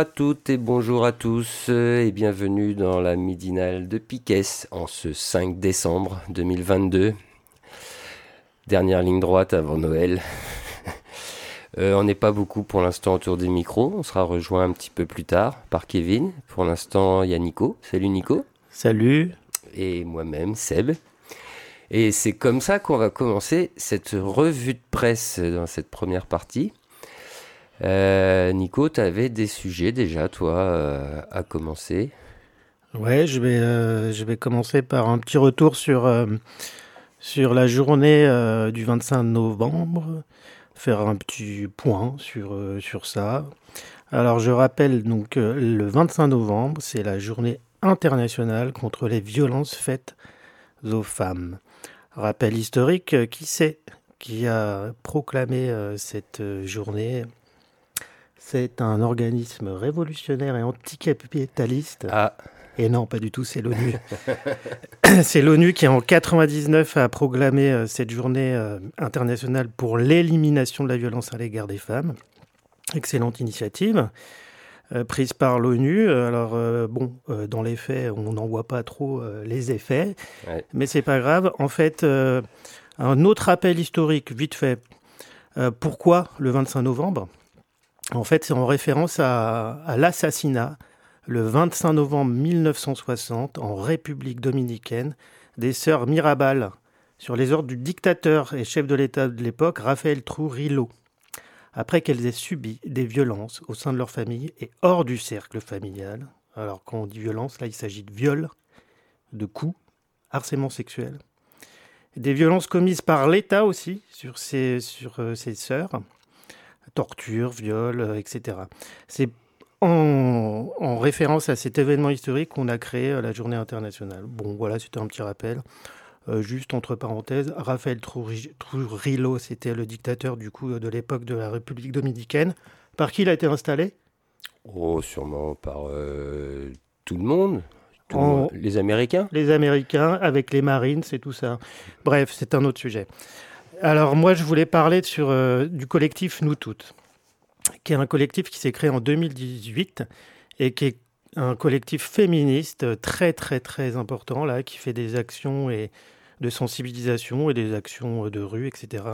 À toutes et bonjour à tous euh, et bienvenue dans la midinale de Piquet en ce 5 décembre 2022. Dernière ligne droite avant Noël. Euh, on n'est pas beaucoup pour l'instant autour des micros. On sera rejoint un petit peu plus tard par Kevin. Pour l'instant, il y a Nico. Salut Nico. Salut. Et moi-même, Seb. Et c'est comme ça qu'on va commencer cette revue de presse dans cette première partie. Euh, Nico, tu avais des sujets déjà, toi, euh, à commencer? Ouais, je vais, euh, je vais commencer par un petit retour sur, la journée du 25 novembre, faire un petit point sur, sur ça. Alors, je rappelle donc le 25 novembre, c'est la journée internationale contre les violences faites aux femmes. Rappel historique, qui c'est qui a proclamé cette journée? C'est un organisme révolutionnaire et anticapitaliste. Ah. Et non, pas du tout, c'est l'ONU. c'est l'ONU qui, en 99, a proclamé euh, cette journée euh, internationale pour l'élimination de la violence à l'égard des femmes. Excellente initiative euh, prise par l'ONU. Alors, bon, dans les faits, on n'en voit pas trop les effets, mais mais c'est pas grave. En fait, un autre rappel historique, vite fait. pourquoi le 25 novembre? En fait, c'est en référence à, l'assassinat le 25 novembre 1960 en République dominicaine des sœurs Mirabal sur les ordres du dictateur et chef de l'État de l'époque, Raphaël Trujillo, après qu'elles aient subi des violences au sein de leur famille et hors du cercle familial. Alors quand on dit violence, là il s'agit de viol, de coups, harcèlement sexuel, des violences commises par l'État aussi sur ses, sur, euh, ses sœurs, torture, viol, euh, etc. C'est en, référence à cet événement historique qu'on a créé euh, la journée internationale. Bon, voilà, c'était un petit rappel. Euh, juste entre parenthèses, Raphaël Trujillo, c'était le dictateur du coup de l'époque de la République dominicaine. Par qui il a été installé? Oh, sûrement par tout le monde. Les Américains? Les Américains, avec les Marines et tout ça. Bref, c'est un autre sujet. Alors moi, je voulais parler euh, du collectif Nous Toutes, qui est un collectif qui s'est créé en 2018 et qui est un collectif féministe très très très important là, qui fait des actions et de sensibilisation et des actions de rue, etc.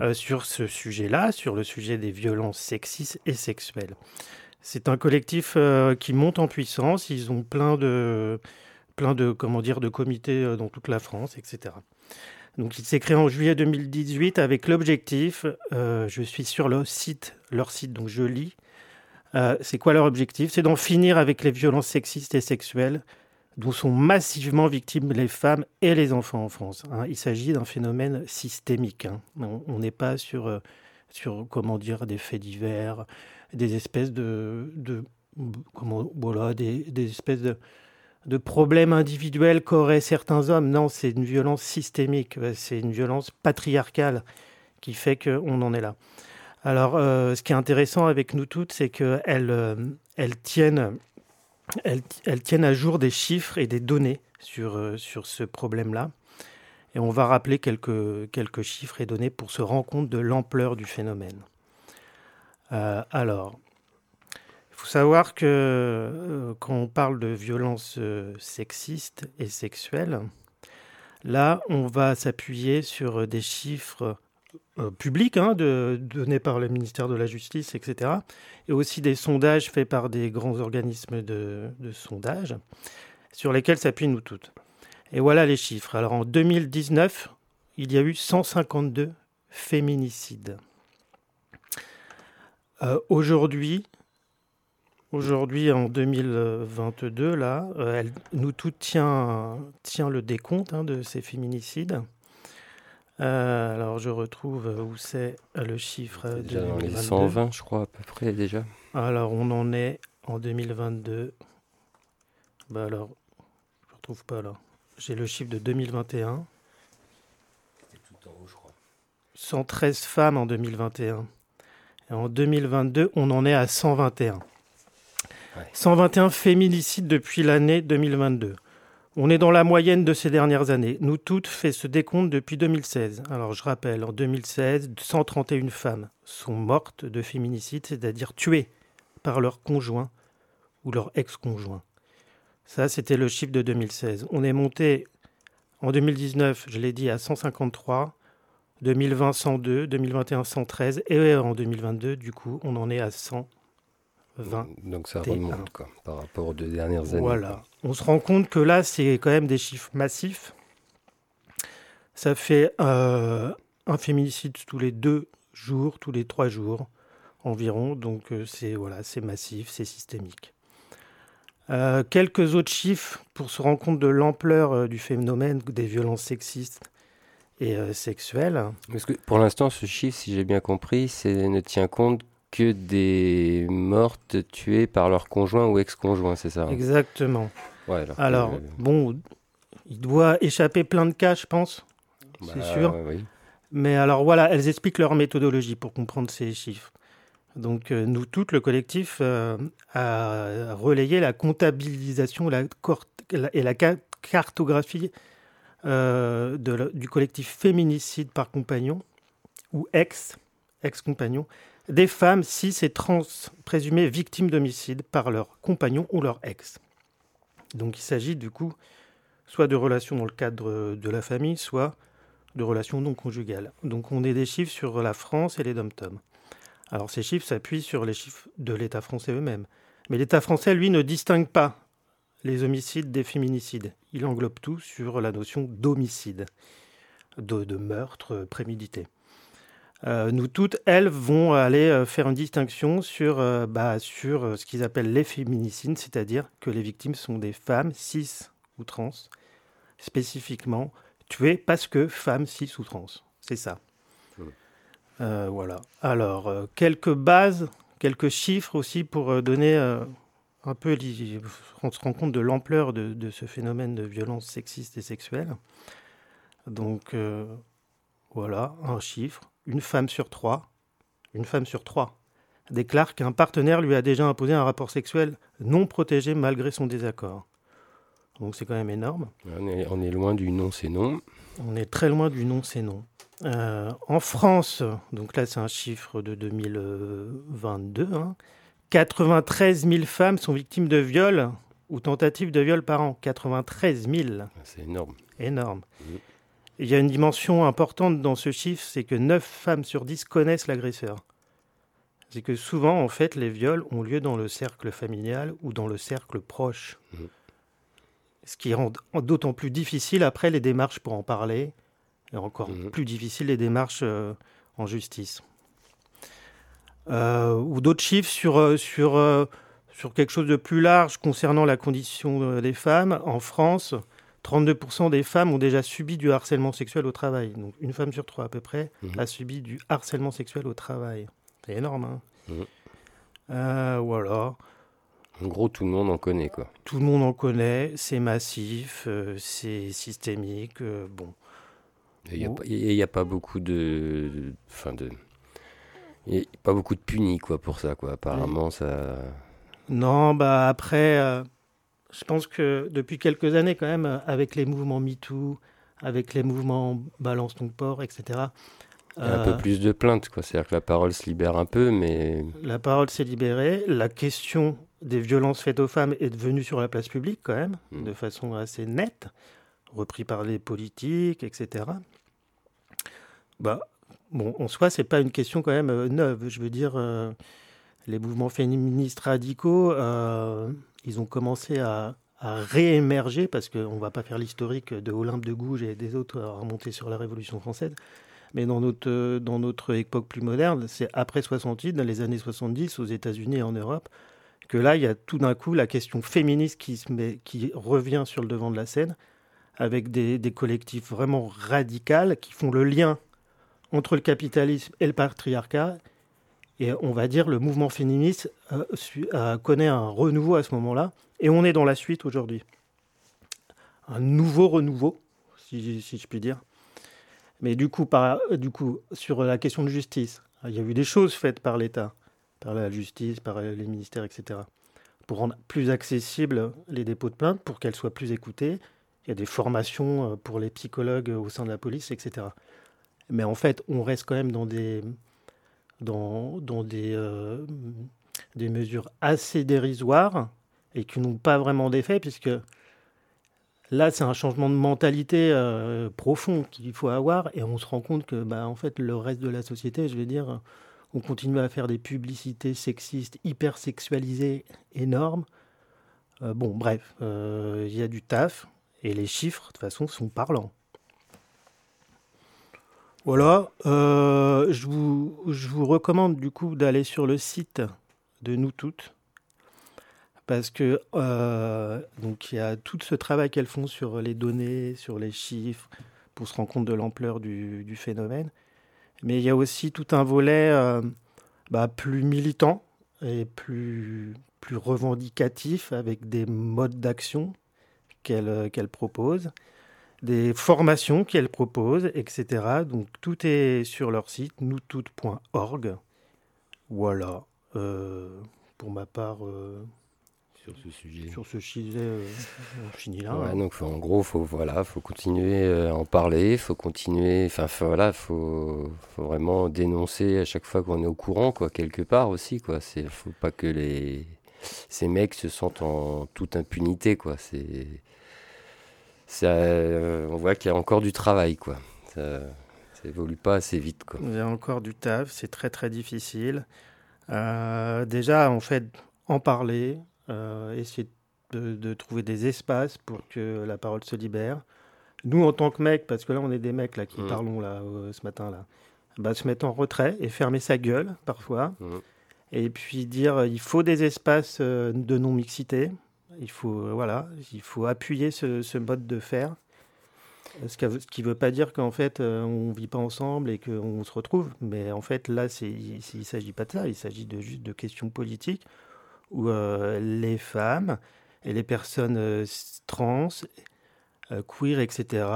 Euh, sur ce sujet-là, sur le sujet des violences sexistes et sexuelles. C'est un collectif euh, qui monte en puissance. Ils ont plein de plein de comment dire de comités dans toute la France, etc. Donc, il s'est créé en juillet 2018 avec l'objectif, euh, je suis sur le site, leur site, donc je lis. Euh, c'est quoi leur objectif? C'est d'en finir avec les violences sexistes et sexuelles dont sont massivement victimes les femmes et les enfants en France. Hein. Il s'agit d'un phénomène systémique. Hein. On n'est pas sur, euh, sur, comment dire, des faits divers, des espèces de, de comment, voilà, des, des espèces de de problèmes individuels qu'auraient certains hommes. Non, c'est une violence systémique, c'est une violence patriarcale qui fait qu'on en est là. Alors, euh, ce qui est intéressant avec nous toutes, c'est qu'elles euh, elles tiennent, elles, tiennent à jour des chiffres et des données sur, euh, sur ce problème-là. Et on va rappeler quelques, quelques chiffres et données pour se rendre compte de l'ampleur du phénomène. alors, faut savoir que euh, quand on parle de violences euh, sexistes et sexuelles, là, on va s'appuyer sur des chiffres euh, publics hein, donnés par le ministère de la Justice, etc. Et aussi des sondages faits par des grands organismes de, de sondage sur lesquels s'appuient nous toutes. Et voilà les chiffres. Alors en 2019, il y a eu 152 féminicides. Aujourd'hui, Aujourd'hui, en 2022, là, elle, nous tout tient, tient le décompte hein, de ces féminicides. alors, je retrouve où c'est le chiffre. Déjà dans les 120, je crois, à peu près déjà. Alors, on en est en 2022. Bah alors, je ne retrouve pas là. J'ai le chiffre de 2021. tout en haut, je crois. 113 femmes en 2021. Et en 2022, on en est à 121. 121 féminicides depuis l'année 2022. On est dans la moyenne de ces dernières années. Nous toutes fait ce décompte depuis 2016. Alors je rappelle, en 2016, 131 femmes sont mortes de féminicide, c'est-à-dire tuées par leur conjoint ou leur ex-conjoint. Ça, c'était le chiffre de 2016. On est monté en 2019, je l'ai dit, à 153, 2020 102, 2021 113, et en 2022, du coup, on en est à 120. Donc ça remonte quoi, par rapport aux deux dernières années. Voilà. On se rend compte que là, c'est quand même des chiffres massifs. Ça fait euh, un féminicide tous les deux jours, tous les trois jours environ. Donc euh, c'est voilà, c'est massif, c'est systémique. Euh, quelques autres chiffres pour se rendre compte de l'ampleur du phénomène des violences sexistes et sexuelles. Parce que pour l'instant, ce chiffre, si j'ai bien compris, ne tient compte que des mortes tuées par leur conjoint ou ex-conjoint, c'est ça hein? Exactement. alors, bon, il doit échapper plein de cas, je pense, c'est bah, sûr. Mais alors voilà, elles expliquent leur méthodologie pour comprendre ces chiffres. Donc euh, nous toutes, le collectif, euh, a relayé la comptabilisation et la cartographie euh, du collectif féminicide par compagnon ou ex, ex-compagnon, des femmes cis et trans présumées victimes d'homicide par leur compagnon ou leur ex. Donc il s'agit du coup soit de relations dans le cadre de la famille, soit de relations non conjugales. Donc on est des chiffres sur la France et les dom-toms. Alors ces chiffres s'appuient sur les chiffres de l'État français eux-mêmes. Mais l'État français, lui, ne distingue pas les homicides des féminicides. Il englobe tout sur la notion d'homicide, de, meurtre prémédité. Euh, nous toutes, elles, vont aller euh, faire une distinction sur, euh, bah, sur ce qu'ils appellent les féminicides, c'est-à-dire que les victimes sont des femmes cis ou trans, spécifiquement tuées parce que femmes cis ou trans. C'est ça. Euh, voilà. Alors, euh, quelques bases, quelques chiffres aussi pour euh, donner un peu, on se rend compte de l'ampleur de, ce phénomène de violence sexiste et sexuelle. Donc, voilà, un chiffre. Une femme sur trois, une femme sur trois déclare qu'un partenaire lui a déjà imposé un rapport sexuel non protégé malgré son désaccord. Donc c'est quand même énorme. On est, on est loin du non, c'est non. On est très loin du non, c'est non. Euh, en France, donc là c'est un chiffre de 2022, 93 000 femmes sont victimes de viol ou tentatives de viol par an. 93 000. Ah, c'est énorme. Énorme. Mmh. Il y a une dimension importante dans ce chiffre, c'est que 9 femmes sur 10 connaissent l'agresseur. C'est que souvent, en fait, les viols ont lieu dans le cercle familial ou dans le cercle proche. Mmh. Ce qui rend d'autant plus difficile après les démarches pour en parler, et encore mhm. plus difficile les démarches euh, en justice. Euh, ou d'autres chiffres sur, euh, sur, sur quelque chose de plus large concernant la condition des femmes. En France, 32% des femmes ont déjà subi du harcèlement sexuel au travail. Donc une femme sur trois à peu près mhm. a subi du harcèlement sexuel au travail. C'est énorme. Hein mhm. voilà. En gros, tout le monde en connaît, quoi. Tout le monde en connaît, c'est massif, c'est systémique, bon. Il n'y a, pas beaucoup de. Enfin, de. Il n'y a pas beaucoup de punis, quoi, pour ça, quoi. Apparemment, ça. Non, bah après, euh, je pense que depuis quelques années, quand même, avec les mouvements MeToo, avec les mouvements Balance ton port, etc. Il y a un peu euh, plus de plaintes, quoi. C'est-à-dire que la parole se libère un peu, mais. La parole s'est libérée. La question des violences faites aux femmes est devenue sur la place publique, quand même, mm. de façon assez nette repris par les politiques, etc. Bah, bon, en soi, c'est pas une question quand même euh, neuve. Je veux dire, euh, les mouvements féministes radicaux, euh, ils ont commencé à, réémerger, parce qu'on ne va pas faire l'historique de Olympe de Gouges et des autres à remonter sur la Révolution française. Mais dans notre, dans notre époque plus moderne, c'est après 68, dans les années 70, aux États-Unis et en Europe, que là, il y a tout d'un coup la question féministe qui, revient sur le devant de la scène, avec des, des collectifs vraiment radicaux qui font le lien entre le capitalisme et le patriarcat. Et on va dire le mouvement féministe euh, euh, connaît un renouveau à ce moment-là. Et on est dans la suite aujourd'hui. Un nouveau renouveau, si, je puis dire. Mais du coup, par, du coup, sur la question de justice, il y a eu des choses faites par l'État, par la justice, par les ministères, etc. Pour rendre plus accessibles les dépôts de plainte, pour qu'elles soient plus écoutées. Il y a des formations euh, pour les psychologues au sein de la police, etc. Mais en fait, on reste quand même dans des, dans, euh, des mesures assez dérisoires et qui n'ont pas vraiment d'effet, puisque là, c'est un changement de mentalité euh, profond qu'il faut avoir, et on se rend compte que, bah, en fait, le reste de la société, je vais dire, on continue à faire des publicités sexistes, hyper sexualisées, énormes. Euh, bon, bref, il y a du taf, et les chiffres, de toute façon, sont parlants. Voilà, euh, je, vous, recommande du coup d'aller sur le site de nous toutes parce que euh, donc il y a tout ce travail qu'elles font sur les données, sur les chiffres, pour se rendre compte de l'ampleur du, phénomène. Mais il y a aussi tout un volet euh, bah, plus militant et plus, revendicatif avec des modes d'action qu'elles qu'elle proposent des formations qu'elles proposent, etc. Donc tout est sur leur site, noustout.org. Voilà. Euh, pour ma part, euh, sur ce sujet, sur ce sujet euh, on finit là. Ouais, donc en gros, faut voilà, faut continuer à en parler, faut continuer. Enfin voilà, faut, faut vraiment dénoncer à chaque fois qu'on est au courant, quoi, quelque part aussi, quoi. C'est, faut pas que les ces mecs se sentent en toute impunité, quoi. C'est euh, on voit qu'il y a encore du travail, quoi. Ça, ça évolue pas assez vite, quoi. Il y a encore du taf, c'est très très difficile. Euh, déjà, en fait, en parler, euh, essayer de, trouver des espaces pour que la parole se libère. Nous, en tant que mecs, parce que là, on est des mecs là qui mmh. parlons là ce matin là, bah, se mettre en retrait et fermer sa gueule parfois. Mmh. Et puis dire, il faut des espaces de non mixité. Il faut, euh, voilà, il faut appuyer ce, mode de faire. Ce qui ne veut pas dire qu'en fait, euh, on ne vit pas ensemble et qu'on se retrouve. Mais en fait, là, il ne s'agit pas de ça. Il s'agit de, juste de questions politiques où euh, les femmes et les personnes trans, queer, etc.,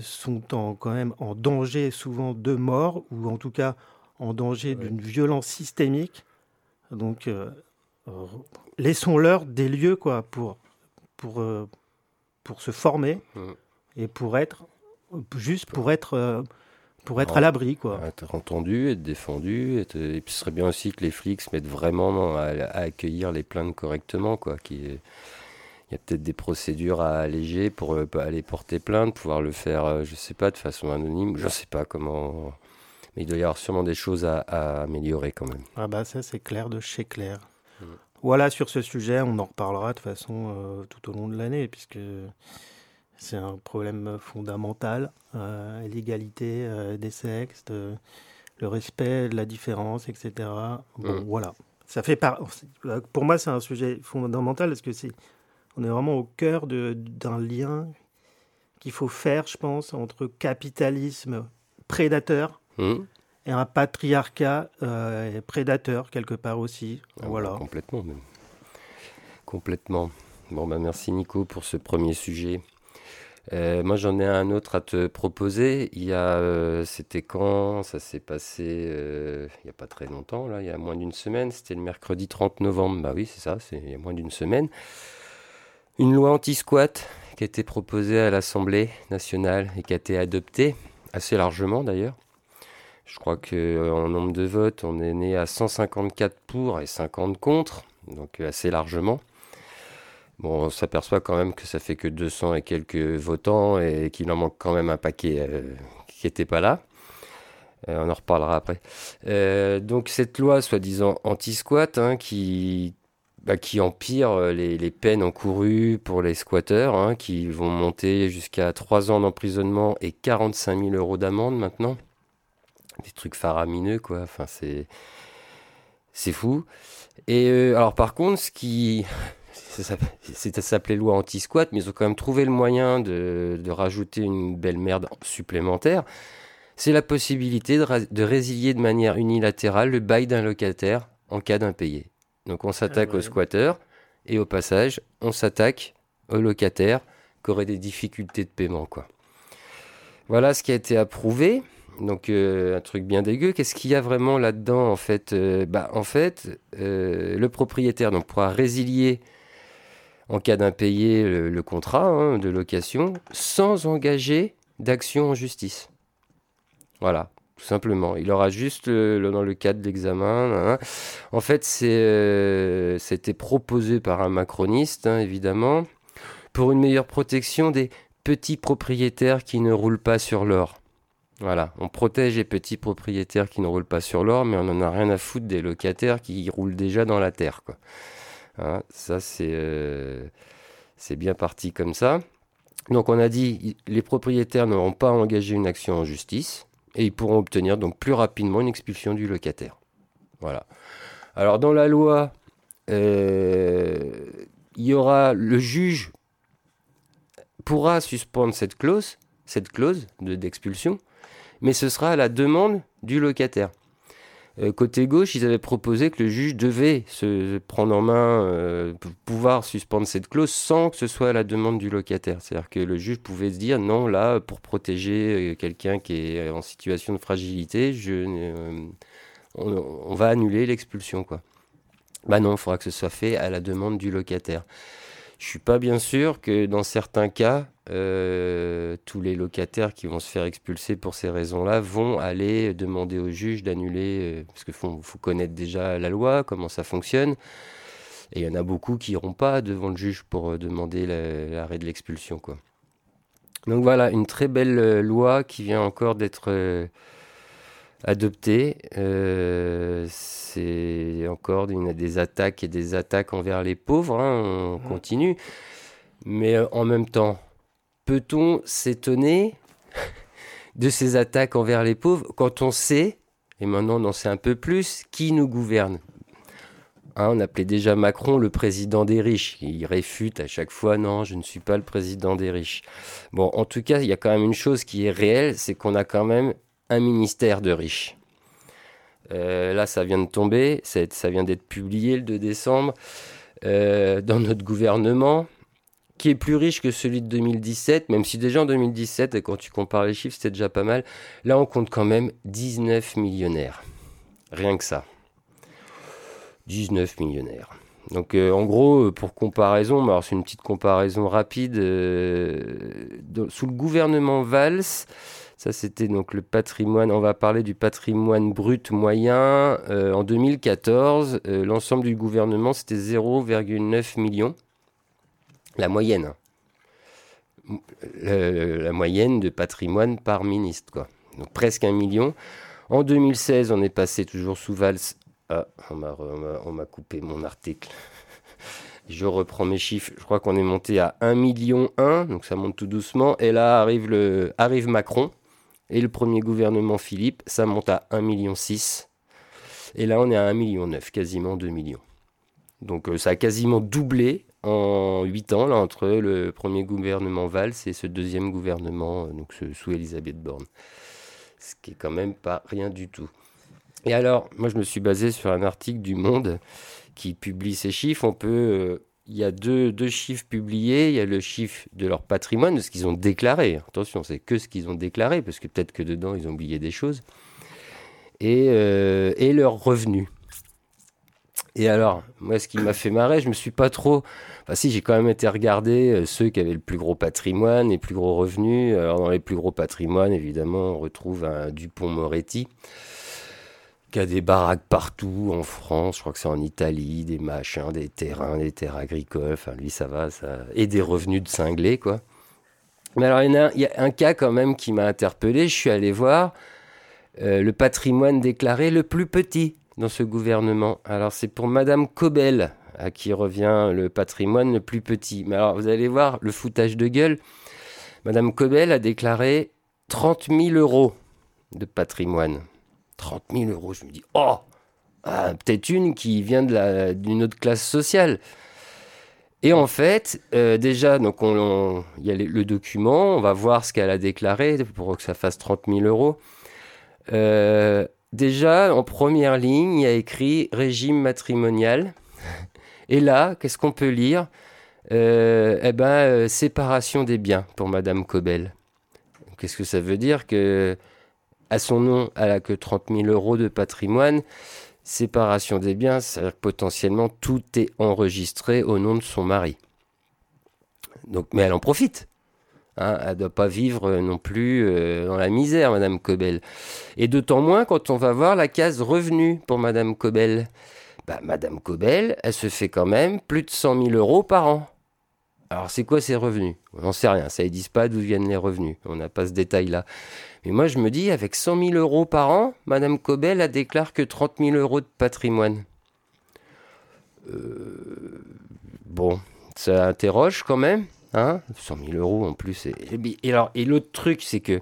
sont en, quand même en danger souvent de mort ou en tout cas en danger d'une violence systémique. Donc, laissons-leur des lieux quoi, pour, pour, euh, pour se former mmh. et pour être, juste pour être, euh, pour être à l'abri. Quoi. Être entendu, être défendu. Et puis ce serait bien aussi que les flics se mettent vraiment à, accueillir les plaintes correctement. Quoi, qui, il y a peut-être des procédures à alléger pour euh, aller porter plainte, pouvoir le faire, je sais pas, de façon anonyme. Je sais pas comment. Mais il doit y avoir sûrement des choses à, à améliorer quand même. Ah bah ça c'est clair de chez clair. Voilà, sur ce sujet, on en reparlera de façon euh, tout au long de l'année, puisque c'est un problème fondamental, euh, l'égalité euh, des sexes, le respect de la différence, etc. Bon, mmh. voilà. Ça fait par... Pour moi, c'est un sujet fondamental, parce que c'est... On est vraiment au cœur d'un lien qu'il faut faire, je pense, entre capitalisme prédateur mmh et un patriarcat euh, prédateur quelque part aussi. Ah, voilà. complètement même. Complètement. Bon bah merci Nico pour ce premier sujet. Euh, moi j'en ai un autre à te proposer. Il y a, euh, c'était quand? Ça s'est passé il n'y a pas très longtemps là, il y a moins d'une semaine. C'était le mercredi 30 novembre. Bah oui c'est ça, c'est il y a moins d'une semaine. Une loi anti-squat qui a été proposée à l'Assemblée nationale et qui a été adoptée assez largement d'ailleurs. Je crois qu'en euh, nombre de votes, on est né à 154 pour et 50 contre, donc euh, assez largement. Bon, on s'aperçoit quand même que ça fait que 200 et quelques votants et qu'il en manque quand même un paquet euh, qui n'était pas là. on en reparlera après. donc cette loi, soi-disant anti-squat, hein, qui, bah, qui empire les, les, peines encourues pour les squatteurs, hein, qui vont monter jusqu'à 3 ans d'emprisonnement et 45 000 euros d'amende maintenant des trucs faramineux, quoi. Enfin, c'est. C'est fou. Et euh, alors par contre, ce qui... C'est s'appelait loi anti-squat, mais ils ont quand même trouvé le moyen de, de rajouter une belle merde supplémentaire. C'est la possibilité de, de, résilier de manière unilatérale le bail d'un locataire en cas d'impayé. Donc on s'attaque ah aux squatteurs et au passage, on s'attaque aux locataires qui auraient des difficultés de paiement. Quoi. Voilà ce qui a été approuvé. Donc euh, un truc bien dégueu. Qu'est-ce qu'il y a vraiment là-dedans en fait euh, bah, En fait, euh, le propriétaire donc, pourra résilier en cas d'impayé le, le contrat hein, de location sans engager d'action en justice. Voilà, tout simplement. Il aura juste, dans le cadre de l'examen, en fait, c'était proposé par un macroniste, hein, évidemment, pour une meilleure protection des petits propriétaires qui ne roulent pas sur l'or. Voilà, on protège les petits propriétaires qui ne roulent pas sur l'or, mais on n'en a rien à foutre des locataires qui roulent déjà dans la terre. Quoi. Hein, ça, euh, c'est bien parti comme ça. Donc on a dit, les propriétaires n'auront pas engagé une action en justice, et ils pourront obtenir donc plus rapidement une expulsion du locataire. Voilà. Alors dans la loi, euh, il y aura le juge pourra suspendre cette clause, cette clause d'expulsion, mais ce sera à la demande du locataire. Euh, côté gauche, ils avaient proposé que le juge devait se prendre en main, euh, pouvoir suspendre cette clause sans que ce soit à la demande du locataire. C'est-à-dire que le juge pouvait se dire non, là, pour protéger euh, quelqu'un qui est en situation de fragilité, on, va annuler l'expulsion. Bah non, il faudra que ce soit fait à la demande du locataire. Je suis pas bien sûr que dans certains cas, euh, tous les locataires qui vont se faire expulser pour ces raisons-là vont aller demander au juge d'annuler, euh, parce qu'il faut, connaître déjà la loi, comment ça fonctionne. Et il y en a beaucoup qui n'iront pas devant le juge pour euh, demander l'arrêt de l'expulsion. Donc voilà, une très belle loi qui vient encore d'être adoptée. c'est encore une, des attaques et des attaques envers les pauvres, hein, on mmh. continue. Mais en même temps, peut-on s'étonner de ces attaques envers les pauvres quand on sait, et maintenant on en sait un peu plus, qui nous gouverne? Hein, On appelait déjà Macron le président des riches. Il réfute à chaque fois, non, je ne suis pas le président des riches. Bon, en tout cas, il y a quand même une chose qui est réelle, c'est qu'on a quand même un ministère de riches. Euh, là, ça vient de tomber, ça vient d'être publié le 2 décembre. Euh, dans notre gouvernement, qui est plus riche que celui de 2017, même si déjà en 2017, et quand tu compares les chiffres, c'était déjà pas mal. Là, on compte quand même 19 millionnaires. Rien que ça. 19 millionnaires. Donc euh, en gros, pour comparaison, c'est une petite comparaison rapide, sous le gouvernement Valls, ça c'était donc le patrimoine, on va parler du patrimoine brut moyen, en 2014, l'ensemble du gouvernement c'était 0,9 millions la moyenne. la moyenne de patrimoine par ministre, quoi. Donc presque un million. En 2016, on est passé toujours sous Valls. Ah, on m'a coupé mon article. Je reprends mes chiffres. Je crois qu'on est monté à 1 million 1, donc ça monte tout doucement. Et là arrive, le, arrive Macron et le premier gouvernement Philippe, ça monte à 1 million 6. Et là, on est à 1 million 9, quasiment 2 millions. Donc euh, ça a quasiment doublé en 8 ans, là, entre le premier gouvernement Valls et ce deuxième gouvernement, euh, donc sous Elisabeth Borne. Ce qui est quand même pas rien du tout. Et alors, moi, je me suis basé sur un article du Monde qui publie ces chiffres. On peut. Il y a deux, deux, chiffres publiés. Il y a le chiffre de leur patrimoine, de ce qu'ils ont déclaré. Attention, c'est que ce qu'ils ont déclaré, parce que peut-être que dedans, ils ont oublié des choses. Et, euh, et leurs revenus. Et alors, moi, ce qui m'a fait marrer, je me suis pas trop. Enfin, si, j'ai quand même été regarder euh, ceux qui avaient le plus gros patrimoine, les plus gros revenus. Alors, dans les plus gros patrimoines, évidemment, on retrouve un Dupont-Moretti, qui a des baraques partout en France. Je crois que c'est en Italie, des machins, des terrains, des terres agricoles. Enfin, lui, ça va, ça. Et des revenus de cinglés, quoi. Mais alors, il y, a un cas quand même qui m'a interpellé. Je suis allé voir euh, le patrimoine déclaré le plus petit dans ce gouvernement. Alors c'est pour Madame Cobel à qui revient le patrimoine le plus petit. Mais alors vous allez voir le foutage de gueule. Madame Cobel a déclaré 30 000 euros de patrimoine. 30 000 euros, je me dis, oh Ah, peut-être une qui vient d'une autre classe sociale. Et en fait, euh, déjà, donc il y a le document, on va voir ce qu'elle a déclaré pour que ça fasse 30 000 euros. Euh, déjà, en première ligne, il y a écrit régime matrimonial. Et là, qu'est-ce qu'on peut lire? Euh, Eh ben, séparation des biens pour Madame Cobel. Qu'est-ce que ça veut dire que à son nom, elle a que 30 000 euros de patrimoine séparation des biens, c'est-à-dire que potentiellement tout est enregistré au nom de son mari. Mais elle en profite. Hein, elle ne doit pas vivre non plus euh, dans la misère, Madame Cobel. Et d'autant moins quand on va voir la case revenu pour Madame Cobel. Bah, Madame Cobel, elle se fait quand même plus de 100 000 euros par an. Alors c'est quoi ces revenus? On n'en sait rien, ça ne dit pas d'où viennent les revenus, on n'a pas ce détail-là. Mais moi je me dis, avec 100 000 euros par an, Madame Cobel a déclare que 30 000 euros de patrimoine. Euh, bon, ça interroge quand même, hein 100 000 euros en plus. Et, alors, et l'autre truc, c'est que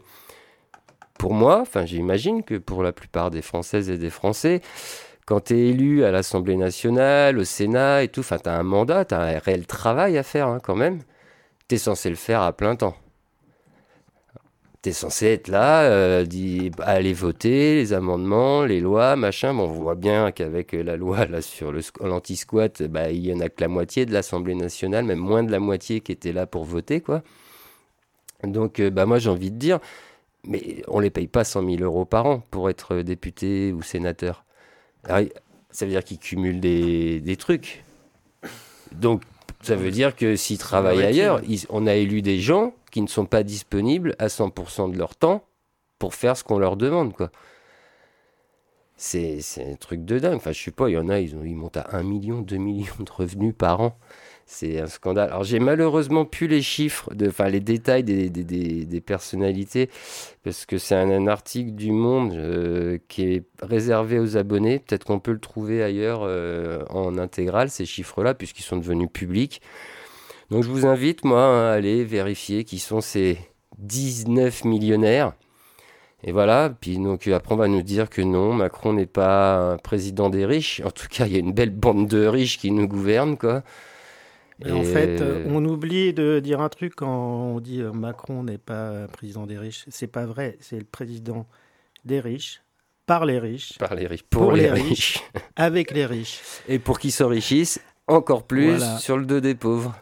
pour moi, enfin j'imagine que pour la plupart des Françaises et des Français, quand tu es élu à l'Assemblée nationale, au Sénat et tout, tu as un mandat, tu as un réel travail à faire hein, quand même. Tu es censé le faire à plein temps. Tu es censé être là, euh, aller voter les amendements, les lois, machin. Bon, on voit bien qu'avec la loi là, sur l'anti-squat, bah, il y en a que la moitié de l'Assemblée nationale, même moins de la moitié qui était là pour voter. quoi. Donc, euh, bah, moi, j'ai envie de dire, mais on les paye pas 100 000 euros par an pour être député ou sénateur. Ça veut dire qu'ils cumulent des, des, trucs. Donc, ça veut dire que s'ils travaillent ailleurs, on a élu des gens qui ne sont pas disponibles à 100% de leur temps pour faire ce qu'on leur demande, quoi. C'est un truc de dingue. Enfin, je sais pas, il y en a, ils, ont, ils montent à 1 million, 2 millions de revenus par an. C'est un scandale. Alors j'ai malheureusement plus les chiffres, de, enfin les détails des, des, des, personnalités, parce que c'est un, article du Monde euh, qui est réservé aux abonnés. Peut-être qu'on peut le trouver ailleurs euh, en intégral, ces chiffres-là, puisqu'ils sont devenus publics. Donc je vous invite, moi, à aller vérifier qui sont ces 19 millionnaires. Et voilà, puis donc après on va nous dire que non, Macron n'est pas un président des riches. En tout cas, il y a une belle bande de riches qui nous gouvernent, quoi. En fait, euh, on oublie de dire un truc quand on dit euh, Macron n'est pas président des riches. C'est pas vrai. C'est le président des riches, par les riches, par les riches, pour, les, riches, avec les riches. Et pour qu'ils s'enrichissent encore plus sur le dos des pauvres.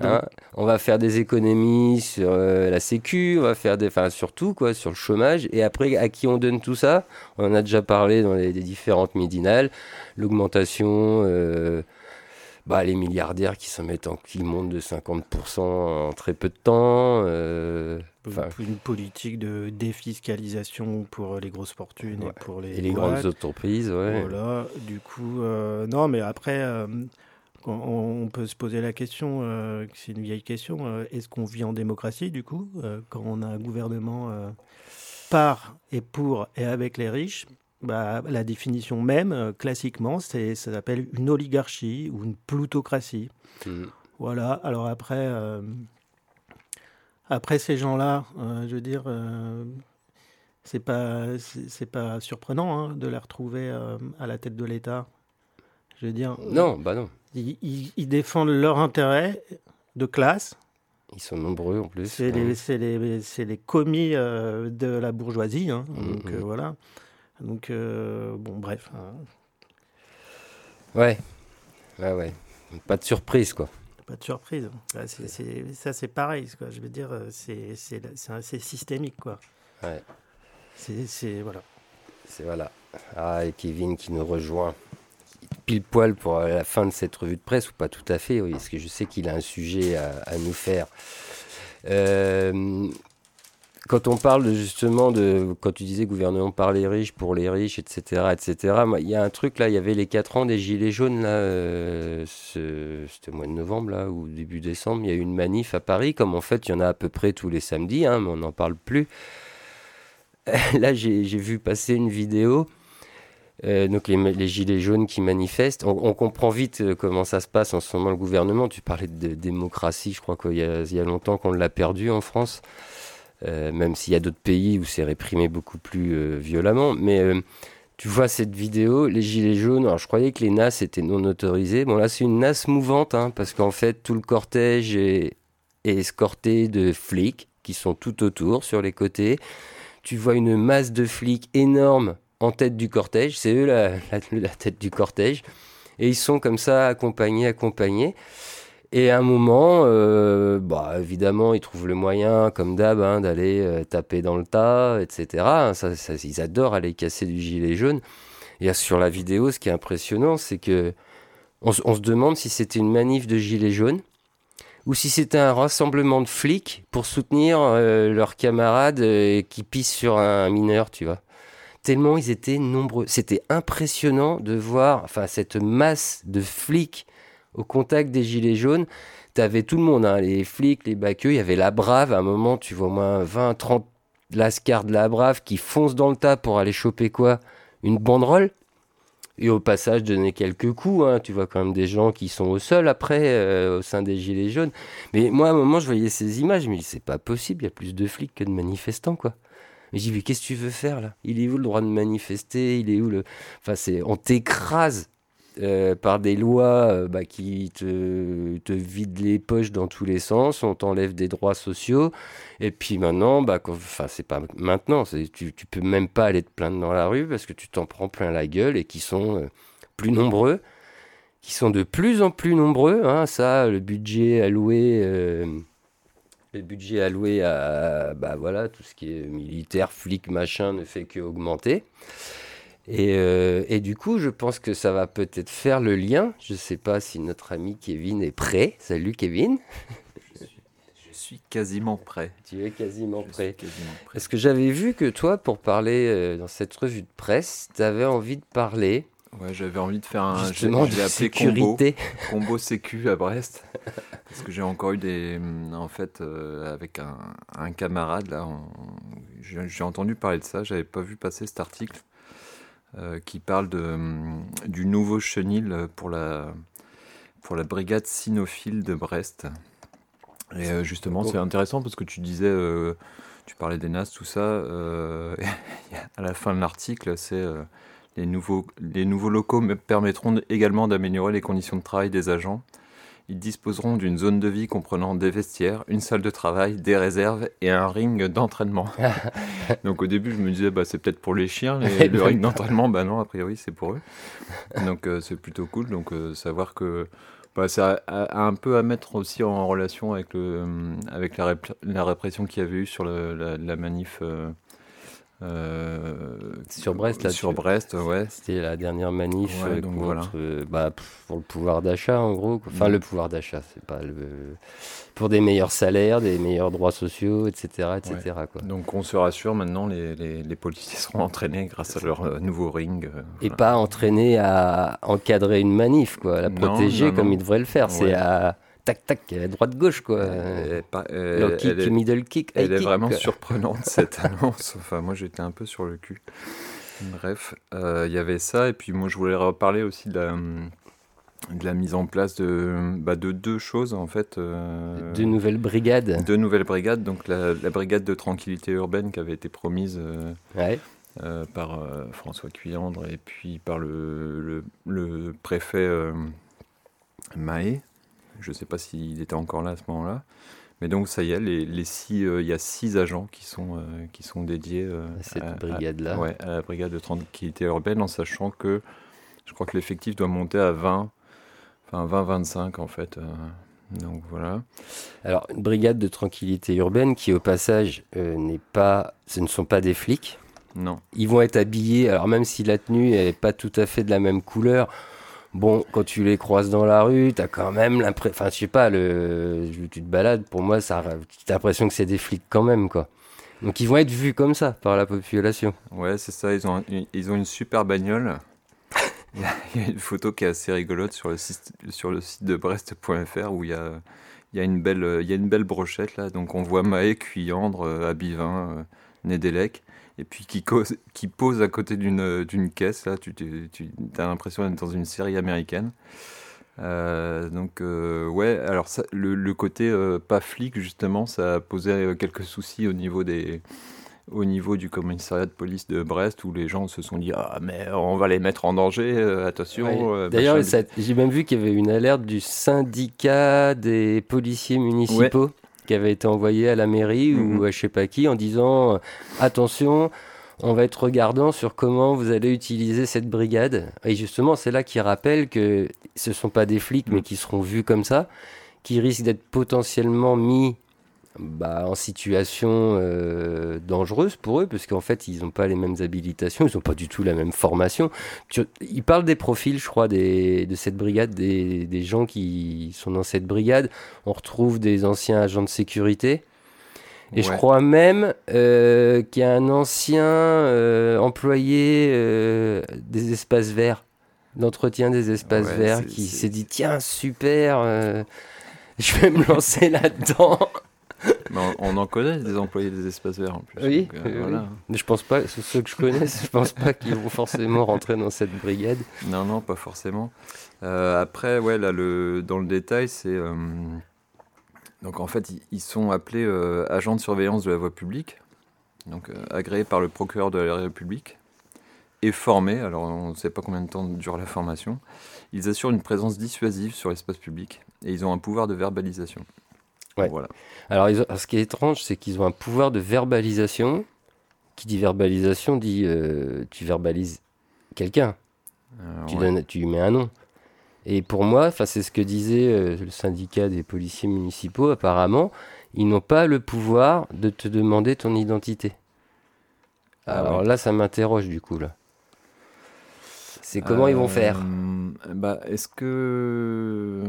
Hein. on va faire des économies sur euh, la sécu, on va faire des, enfin surtout quoi, sur le chômage. Et après, à qui on donne tout ça? On en a déjà parlé dans les, différentes midinales. L'augmentation bah, les milliardaires qui se mettent en qui montent de 50% en très peu de temps. Euh, une politique de défiscalisation pour les grosses fortunes et pour les, et les grandes entreprises. Ouais. Voilà, du coup, euh, non, mais après, euh, on, peut se poser la question, c'est une vieille question, est-ce qu'on vit en démocratie du coup, quand on a un gouvernement par et pour et avec les riches? Bah, la définition même, euh, classiquement, c'est, ça s'appelle une oligarchie ou une plutocratie. Hmm. Voilà. Alors après, euh, après ces gens-là, euh, je veux dire, c'est pas, c'est, pas surprenant hein, de les retrouver à la tête de l'État. Je veux dire. Non, bah non. Ils, défendent leur intérêt de classe. Ils sont nombreux en plus. C'est, les, commis de la bourgeoisie. Hein, hmm, donc hmm. voilà. Donc, euh, bon, bref. Hein. Ouais. Ouais, ouais. Pas de surprise, quoi. Pas de surprise. ça, c'est pareil, quoi. Je veux dire, c'est systémique, quoi. Ouais. C'est, voilà. C'est, voilà. Ah, et Kevin qui nous rejoint pile poil pour la fin de cette revue de presse, ou pas tout à fait, oui, parce que je sais qu'il a un sujet à, à nous faire. Euh, quand on parle justement de, quand tu disais gouvernement par les riches, pour les riches, etc., etc., il y a un truc là, il y avait les 4 ans des Gilets jaunes, là, euh, c'était au mois de novembre, là, ou début décembre, il y a eu une manif à Paris, comme en fait, il y en a à peu près tous les samedis, hein, mais on n'en parle plus. là, j'ai vu passer une vidéo. Euh, donc les, gilets jaunes qui manifestent, on, comprend vite euh, comment ça se passe en ce moment le gouvernement. Tu parlais de démocratie, je crois qu'il y, a longtemps qu'on l'a perdu en France. Euh, même s'il y a d'autres pays où c'est réprimé beaucoup plus violemment. Mais tu vois cette vidéo, les gilets jaunes, alors je croyais que les NAS étaient non autorisés. Bon là c'est une NAS mouvante, hein, parce qu'en fait tout le cortège est, escorté de flics qui sont tout autour, sur les côtés. Tu vois une masse de flics énorme en tête du cortège, c'est eux la, tête du cortège. Et ils sont comme ça accompagnés, accompagnés. Et à un moment, euh, bah, évidemment, ils trouvent le moyen, comme d'hab, hein, d'aller euh, taper dans le tas, etc. Hein, ça, ils adorent aller casser du gilet jaune. Et sur la vidéo, ce qui est impressionnant, c'est que on, se demande si c'était une manif de gilets jaunes ou si c'était un rassemblement de flics pour soutenir euh, leurs camarades qui pissent sur un mineur, tu vois. Tellement ils étaient nombreux. C'était impressionnant de voir enfin, cette masse de flics au contact des gilets jaunes, t'avais tout le monde, hein, les flics, les baqueux, il y avait la brave, à un moment tu vois au moins 20, 30 lascars de la brave qui foncent dans le tas pour aller choper quoi? Une banderole? Et au passage donner quelques coups, hein. tu vois quand même des gens qui sont au sol après, euh, au sein des gilets jaunes. Mais moi, à un moment, je voyais ces images, dis, c'est pas possible, il y a plus de flics que de manifestants, quoi. Mais je dis, mais qu'est-ce que tu veux faire là? Il est où le droit de manifester? Il est où le? Enfin, c'est. On t'écrase euh, par des lois euh, bah, qui te, te, vident les poches dans tous les sens, on t'enlève des droits sociaux, et puis maintenant, bah, enfin c'est pas maintenant, tu, tu peux même pas aller te plaindre dans la rue parce que tu t'en prends plein la gueule et qui sont euh, plus nombreux, qui sont de plus en plus nombreux, hein, ça, le budget alloué le budget alloué à bah voilà, tout ce qui est militaire, flic, machin, ne fait qu'augmenter. Euh, et, du coup, je pense que ça va peut-être faire le lien. Je ne sais pas si notre ami Kevin est prêt. Salut Kevin. Je suis, quasiment prêt. Tu es quasiment prêt. Est-ce que j'avais vu que toi, pour parler euh, dans cette revue de presse, tu avais envie de parler Ouais, j'avais envie de faire un. Justement, de sécurité. Combo, combo sécu à Brest. parce que j'ai encore eu des. En fait, euh, avec un, camarade, là, j'ai entendu parler de ça. J'avais pas vu passer cet article. Euh, qui parle de, hum, du nouveau chenil pour la, pour la brigade cynophile de Brest. Et euh, justement, c'est intéressant parce que tu disais, euh, tu parlais des NAS, tout ça. à la fin de l'article, c'est les, nouveaux, les nouveaux locaux permettront également d'améliorer les conditions de travail des agents ils disposeront d'une zone de vie comprenant des vestiaires, une salle de travail, des réserves et un ring d'entraînement. Donc au début, je me disais, bah, c'est peut-être pour les chiens, le ring d'entraînement, bah non, a priori, c'est pour eux. Donc euh, c'est plutôt cool. Donc euh, savoir que bah, ça a, un peu à mettre aussi en relation avec, le, avec la, la répression qu'il y avait eu sur la, la, manif. Euh, sur Brest, là, sur Brest, ouais. C'était la dernière manif euh, euh, bah, pour le pouvoir d'achat, en gros. Enfin, mm. le pouvoir d'achat, c'est pas le pour des meilleurs salaires, des meilleurs droits sociaux, etc., etc. Quoi. Donc, on se rassure maintenant, les, les, les policiers seront entraînés grâce à leur nouveau ring. Et pas entraînés à encadrer une manif, quoi, à la protéger comme ils devraient le faire. C'est à tac tac, droite gauche quoi. Euh, euh, kick, est, middle kick. Elle est vraiment surprenante cette annonce. Enfin, moi j'étais un peu sur le cul. Bref, euh, il y avait ça et puis moi je voulais reparler aussi de la, de la mise en place de, bah, de deux choses en fait. deux nouvelles brigades. Deux nouvelles brigades, donc la, brigade de tranquillité urbaine qui avait été promise. par François Cuyandre et puis par le, le, le préfet Mahé, je ne sais pas s'il était encore là à ce moment-là. Mais donc ça y est, les, six, euh, il y a six agents qui sont, euh, qui sont dédiés euh, à cette brigade-là. Ouais, à la brigade de tranquillité urbaine, en sachant que je crois que l'effectif doit monter à 20, enfin 20-25 en fait. donc voilà. Alors une brigade de tranquillité urbaine qui au passage n'est pas, ce ne sont pas des flics. Non. Ils vont être habillés, alors même si la tenue n'est pas tout à fait de la même couleur, Bon, quand tu les croises dans la rue, t'as quand même l'impression. Enfin, je sais pas, le... tu te balades, pour moi, ça... as l'impression que c'est des flics quand même, quoi. Donc ils vont être vus comme ça par la population. Ouais, c'est ça, ils ont, ils ont une super bagnole. il, y a, une photo qui est assez rigolote sur le site, sur le site de Brest.fr où il y a, il y, a une belle, il y a une belle brochette là. Donc on voit Maë, Cuyandre, euh, Abivin, euh, Nédélec et puis qui, qui pose à côté d'une caisse. Là, tu, tu, tu as l'impression d'être dans une série américaine. Euh, donc euh, ouais, alors ça, le, le, côté euh, pas flic justement, ça a posé quelques soucis au niveau des au niveau du commissariat de police de Brest où les gens se sont dit ah mais on va les mettre en danger, euh, attention. Euh, D'ailleurs, j'ai même vu qu'il y avait une alerte du syndicat des policiers municipaux qui avait été envoyée à la mairie ou mhm. à je sais pas qui en disant attention. On va être regardant sur comment vous allez utiliser cette brigade. Et justement, c'est là qu'il rappelle que ce ne sont pas des flics, mais mhm. qui seront vus comme ça, qui risquent d'être potentiellement mis bah, en situation euh, dangereuse pour eux, parce qu'en fait, ils n'ont pas les mêmes habilitations, ils n'ont pas du tout la même formation. ils parlent des profils, je crois, des, de cette brigade, des, des, gens qui sont dans cette brigade. On retrouve des anciens agents de sécurité. Et je crois même euh, qu'il y a un ancien euh, employé des espaces verts, d'entretien des espaces verts, qui s'est dit tiens, super, je vais me lancer là-dedans on, en connaît des employés des espaces verts en plus. Oui, euh, mais je pense pas, ceux que je connais, je pense pas qu'ils vont forcément rentrer dans cette brigade. Non, non, pas forcément. Euh, après, ouais, là, le, dans le détail, c'est. Euh, donc en fait, ils sont appelés agents de surveillance de la voie publique, donc agréés par le procureur de la République et formés, alors on ne sait pas combien de temps dure la formation, ils assurent une présence dissuasive sur l'espace public et ils ont un pouvoir de verbalisation. Voilà. Alors, ce qui est étrange, c'est qu'ils ont un pouvoir de verbalisation. Qui dit verbalisation dit euh, tu verbalises quelqu'un. tu, tu lui mets un nom. Et pour moi, c'est ce que disait euh, le syndicat des policiers municipaux, apparemment, ils n'ont pas le pouvoir de te demander ton identité. Ah Alors là, ça m'interroge du coup. Là. C'est comment ils vont faire euh, bah, Est-ce que,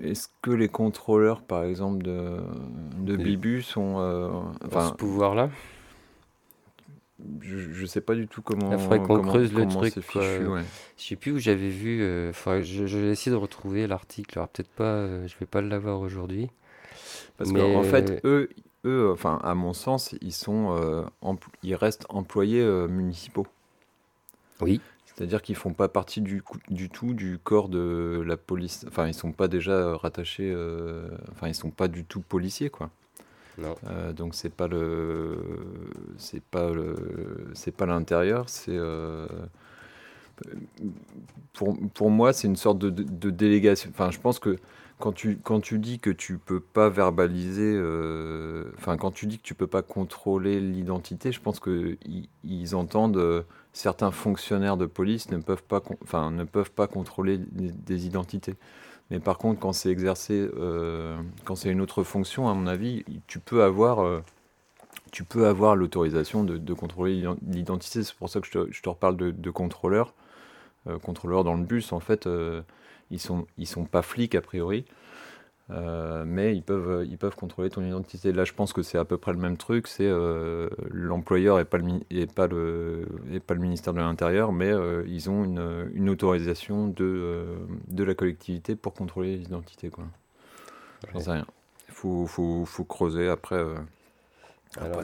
est que les contrôleurs, par exemple, de, de Bibu sont. Euh, enfin, ce pouvoir-là je, ne sais pas du tout comment. Il faudrait qu'on creuse le truc. Fichu, ouais. Je sais plus où j'avais vu. Euh, je, vais essayer de retrouver l'article. Alors peut-être pas. je vais pas l'avoir aujourd'hui. Parce qu'en fait, eux, eux, enfin, à mon sens, ils sont, ils restent employés municipaux. Oui. C'est-à-dire qu'ils font pas partie du, du, tout du corps de la police. Enfin, ils sont pas déjà rattachés. Euh, enfin, ils sont pas du tout policiers, quoi. Non. Euh, donc c'est pas le, c'est pas le, c'est pas l'intérieur. C'est euh, pour, pour moi, c'est une sorte de, de, délégation. Enfin, je pense que quand tu, quand tu dis que tu peux pas verbaliser, enfin, quand tu dis que tu peux pas contrôler l'identité, je pense qu'ils ils entendent certains fonctionnaires de police ne peuvent pas, enfin, ne peuvent pas contrôler des identités. Mais par contre, quand c'est exercé, euh, quand c'est une autre fonction, à mon avis, tu peux avoir, euh, tu peux avoir l'autorisation de, contrôler l'identité. C'est pour ça que je te, reparle de, de contrôleurs. Euh, contrôleurs dans le bus, en fait, ils sont, ils sont pas flics a priori. Euh, mais ils peuvent, ils peuvent contrôler ton identité. Là, je pense que c'est à peu près le même truc. C'est euh, l'employeur et pas le pas le pas le ministère de l'Intérieur, mais euh, ils ont une, une autorisation de de la collectivité pour contrôler l'identité. Quoi. J'en sais rien. Il faut, faut, faut, creuser après. Alors,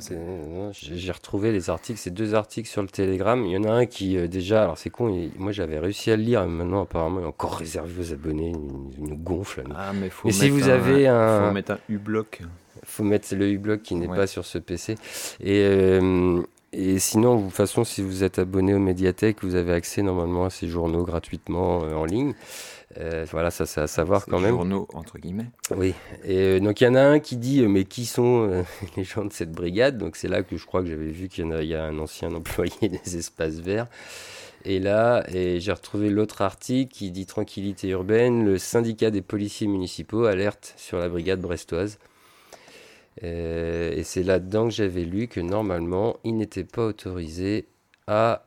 j'ai retrouvé les articles, c'est deux articles sur le Telegram. Il y en a un qui, euh, déjà, alors c'est con, moi j'avais réussi à le lire, maintenant apparemment il est encore réservé aux abonnés, il nous gonfle. Ah, mais faut si vous avez un. Faut mettre un U-block. faut mettre le U-block qui n'est pas sur ce PC. Et, euh, et sinon, de toute façon, si vous êtes abonné aux médiathèques, vous avez accès normalement à ces journaux gratuitement euh, en ligne. Euh, voilà, ça c'est à savoir quand même. Journaux entre guillemets. Oui. Et euh, donc il y en a un qui dit euh, mais qui sont les gens de cette brigade? Donc c'est là que je crois que j'avais vu qu'il y, a, un ancien employé des espaces verts. Et là, et j'ai retrouvé l'autre article qui dit tranquillité urbaine, le syndicat des policiers municipaux alerte sur la brigade brestoise. et c'est là-dedans que j'avais lu que normalement, il n'était pas autorisé à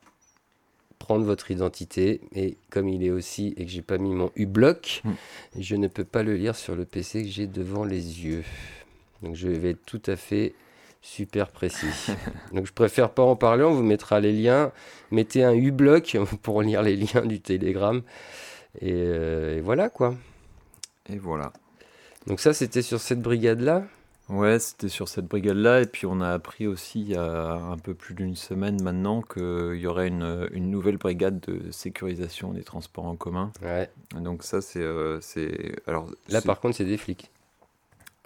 prendre votre identité. Et comme il est aussi et que j'ai pas mis mon U-block, hmm. je ne peux pas le lire sur le PC que j'ai devant les yeux. Donc je vais être tout à fait super précis. Donc je préfère pas en parler, on vous mettra les liens. Mettez un U-block pour lire les liens du Telegram. Et, euh, et voilà quoi. Et voilà. Donc ça c'était sur cette brigade là. Ouais, c'était sur cette brigade-là. Et puis on a appris aussi il y a un peu plus d'une semaine maintenant qu'il y aurait une, une, nouvelle brigade de sécurisation des transports en commun. Ouais. Donc ça, c'est... Euh, c'est alors, Là, par contre, c'est des flics.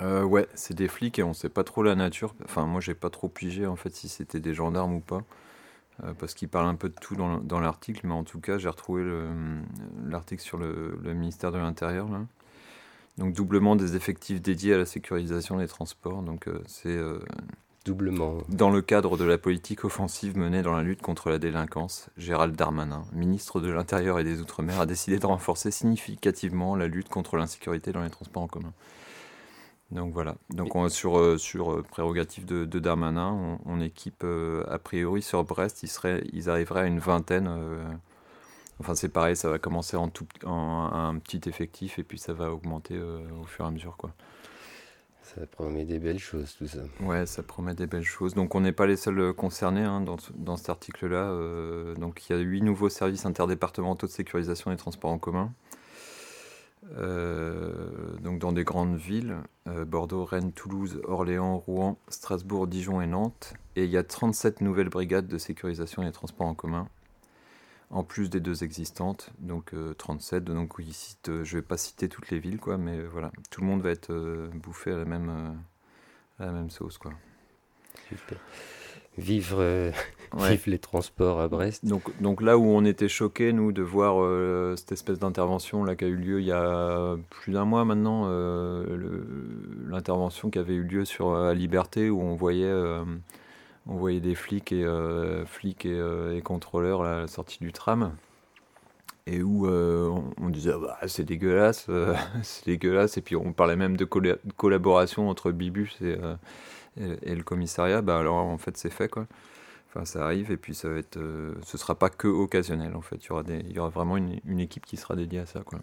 euh, Ouais, c'est des flics et on sait pas trop la nature. Enfin, moi, j'ai pas trop pigé en fait si c'était des gendarmes ou pas. Euh, parce qu'ils parlent un peu de tout dans, l'article, mais en tout cas, j'ai retrouvé l'article sur le, le, ministère de l'Intérieur. Donc, doublement des effectifs dédiés à la sécurisation des transports. Donc, euh, c'est Doublement. Dans le cadre de la politique offensive menée dans la lutte contre la délinquance, Gérald Darmanin, ministre de l'Intérieur et des Outre-mer, a décidé de renforcer significativement la lutte contre l'insécurité dans les transports en commun. Donc voilà. Donc on, sur, euh, sur euh, prérogative de, Darmanin, on, équipe euh, a priori sur Brest, ils, seraient, ils arriveraient à une vingtaine. Enfin c'est pareil, ça va commencer en, tout, en, un petit effectif et puis ça va augmenter au fur et à mesure quoi. Ça promet des belles choses, tout ça. Ouais, ça promet des belles choses. Donc, on n'est pas les seuls euh, concernés hein, dans, dans, cet article-là. Euh, donc, il y a huit nouveaux services interdépartementaux de sécurisation des transports en commun. Euh, donc, dans des grandes villes Bordeaux, Rennes, Toulouse, Orléans, Rouen, Strasbourg, Dijon et Nantes. Et il y a 37 nouvelles brigades de sécurisation des transports en commun en plus des deux existantes, donc 37. Euh, donc ici, euh, je vais pas citer toutes les villes, quoi, mais voilà, tout le monde va être euh, bouffé à la même, à la même sauce, quoi. Super. Vivre, vivre, les transports à Brest. Donc, donc là où on était choqués, nous, de voir cette espèce d'intervention là qui a eu lieu il y a plus d'un mois maintenant, l'intervention qui avait eu lieu sur la Liberté, où on voyait on voyait des flics et, euh, flics euh, et, contrôleurs à la sortie du tram. Et où euh, on, disait ah bah, c'est dégueulasse, c'est dégueulasse, et puis on parlait même de collaboration entre Bibus et, le commissariat, bah alors en fait c'est fait quoi. Enfin ça arrive et puis ça va être, ce sera pas que occasionnel en fait, il y aura, y aura vraiment une, une, équipe qui sera dédiée à ça quoi.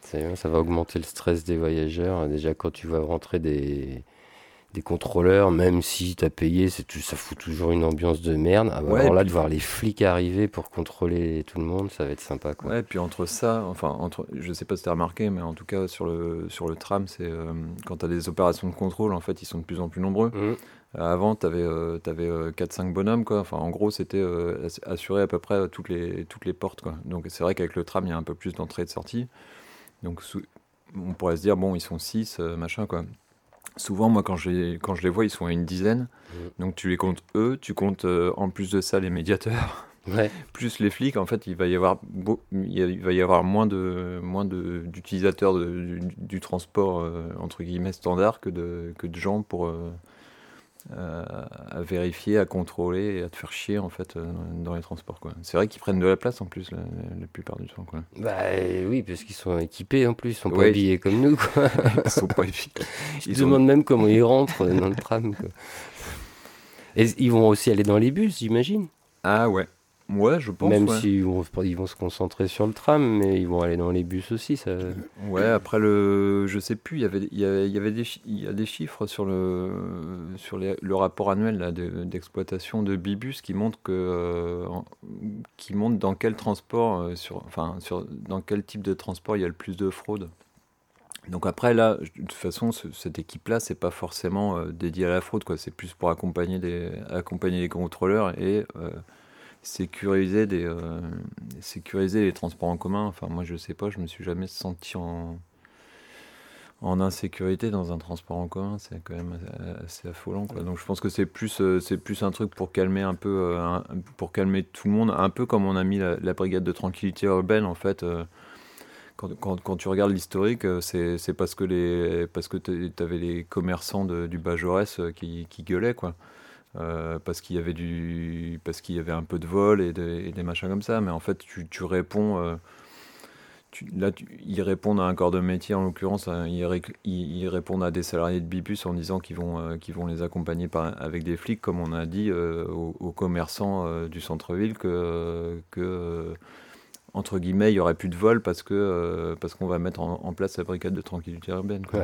Ça va augmenter le stress des voyageurs, déjà quand tu vas rentrer des des contrôleurs, même si tu as payé, tout, ça fout toujours une ambiance de merde. Ah bah alors là, de voir les flics arriver pour contrôler tout le monde, ça va être sympa. Quoi. Ouais, puis entre ça, enfin, entre, je sais pas si tu as remarqué, mais en tout cas, sur le, sur le tram, c'est euh, quand tu as des opérations de contrôle, en fait, ils sont de plus en plus nombreux. Mmh. Avant, tu avais, euh, avais 4-5 bonhommes, quoi. Enfin, en gros, c'était euh, assurer à peu près toutes les, toutes les portes, quoi. Donc, c'est vrai qu'avec le tram, il y a un peu plus d'entrée et de sortie. Donc, on pourrait se dire, bon, ils sont 6, machin, quoi. Souvent, moi, quand je, quand je les vois, ils sont à une dizaine. Mm. Donc, tu les comptes eux, tu comptes euh, en plus de ça les médiateurs, plus les flics. En fait, il va y avoir, il va y avoir moins de moins d'utilisateurs du, du, transport euh, entre guillemets standard que de, que de gens pour euh, à vérifier, à contrôler et à te faire chier en fait euh, dans les transports. Quoi. C'est vrai qu'ils prennent de la place en plus la, plupart du temps. Quoi. Bah oui, parce qu'ils sont équipés en plus, ils sont pas habillés comme nous. Quoi. ils sont pas. Ils se demandent même comment ils rentrent dans le tram. Quoi. Et ils vont aussi aller dans les bus, j'imagine. Ah ouais. Ouais, je pense. Même s'ils vont, ils vont se concentrer sur le tram, mais ils vont aller dans les bus aussi. Ça... Ouais, après le. Je sais plus, il y avait, il y avait, des, il y a des chiffres sur le, sur le rapport annuel d'exploitation de, Bibus qui montrent, que, euh, qui montre dans quel transport, euh, sur, enfin, sur, dans quel type de transport il y a le plus de fraude. Donc après, là, de toute façon, cette équipe-là, c'est pas forcément euh, dédié à la fraude, quoi. C'est plus pour accompagner, des, accompagner les contrôleurs et sécuriser, des, euh, sécuriser les transports en commun. Enfin, moi, je sais pas, je me suis jamais senti en, en insécurité dans un transport en commun. C'est quand même assez, affolant. Donc, je pense que c'est plus, euh, c'est plus un truc pour calmer un peu, euh, pour calmer tout le monde, un peu comme on a mis la, brigade de tranquillité urbaine, en fait. Quand, quand, tu regardes l'historique, c'est parce que les parce que tu avais les commerçants du Bas Jaurès qui, qui gueulaient quoi. Euh, parce qu'il y avait du parce qu'il y avait un peu de vol et, des machins comme ça mais en fait tu, tu réponds euh, là ils répondent à un corps de métier en l'occurrence hein, ils, répondent à des salariés de Bibus en disant qu'ils vont euh, qu'ils vont les accompagner par, avec des flics comme on a dit aux, commerçants du centre-ville que que entre guillemets il y aurait plus de vol parce que parce qu'on va mettre en, place la brigade de tranquillité urbaine quoi.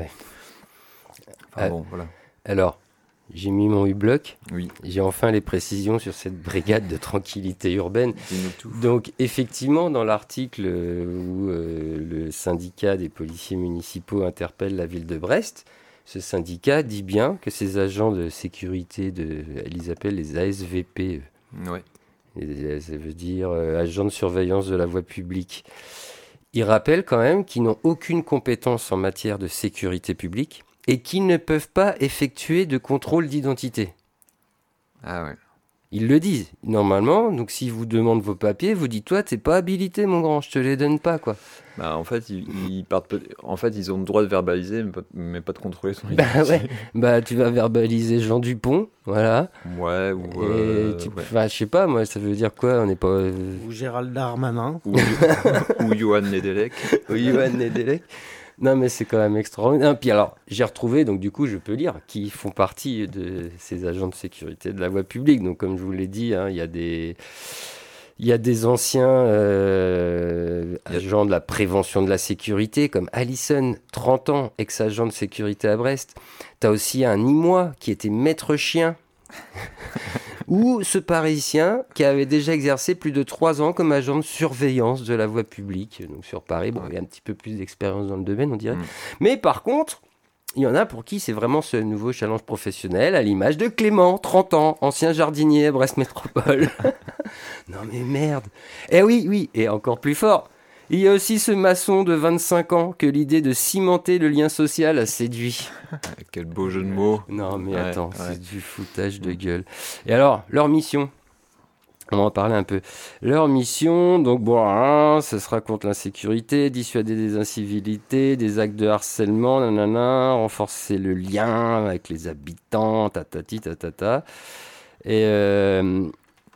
Enfin, bon, voilà. Alors, j'ai mis mon U-bloc. Oui. J'ai enfin les précisions sur cette brigade de tranquillité urbaine. Donc, effectivement, dans l'article où euh, le syndicat des policiers municipaux interpelle la ville de Brest, ce syndicat dit bien que ces agents de sécurité, de, ils appellent les ASVP. Ouais. ça veut dire euh, agents de surveillance de la voie publique. Ils rappellent quand même qu'ils n'ont aucune compétence en matière de sécurité publique et qui ne peuvent pas effectuer de contrôle d'identité. Ah ouais. Ils le disent normalement. Donc s'ils vous demandent vos papiers, vous dites toi t'es pas habilité mon grand, je te les donne pas quoi. Bah, en fait, ils, ils partent. En fait, ils ont le droit de verbaliser, mais pas, de contrôler son Bah identité. ouais. Bah tu vas verbaliser Jean Dupont, voilà. Ouais, ou. Et euh, tu, ouais. enfin, je sais pas moi, ça veut dire quoi On n'est pas euh, Ou Gérald Darmanin. Ou, ou Johan Nedelec. au Ivan Nedelec. Non mais c'est quand même extraordinaire. Puis alors j'ai retrouvé donc du coup je peux lire qui font partie de ces agents de sécurité de la voie publique. Donc comme je vous l'ai dit, hein, il y a des il y a des anciens euh, agents de la prévention de la sécurité, comme Allison, 30 ans, ex-agent de sécurité à Brest. Tu as aussi un Nîmois qui était maître chien. Ou ce Parisien qui avait déjà exercé plus de 3 ans comme agent de surveillance de la voie publique, donc sur Paris. Bon, il a un petit peu plus d'expérience dans le domaine, on dirait. Mm. Mais par contre, il y en a pour qui c'est vraiment ce nouveau challenge professionnel, à l'image de Clément, 30 ans, ancien jardinier à Brest Métropole. non mais merde. Eh oui, oui, et encore plus fort. Il y a aussi ce maçon de 25 ans que l'idée de cimenter le lien social a séduit. Quel beau jeu de mots. Non mais Ouais, attends, ouais. c'est du foutage de gueule. Et alors, leur mission? On va en parler un peu. Leur mission, donc bon, hein, ce sera contre l'insécurité, dissuader des incivilités, des actes de harcèlement, nanana, renforcer le lien avec les habitants, tatati, tatata. Et euh,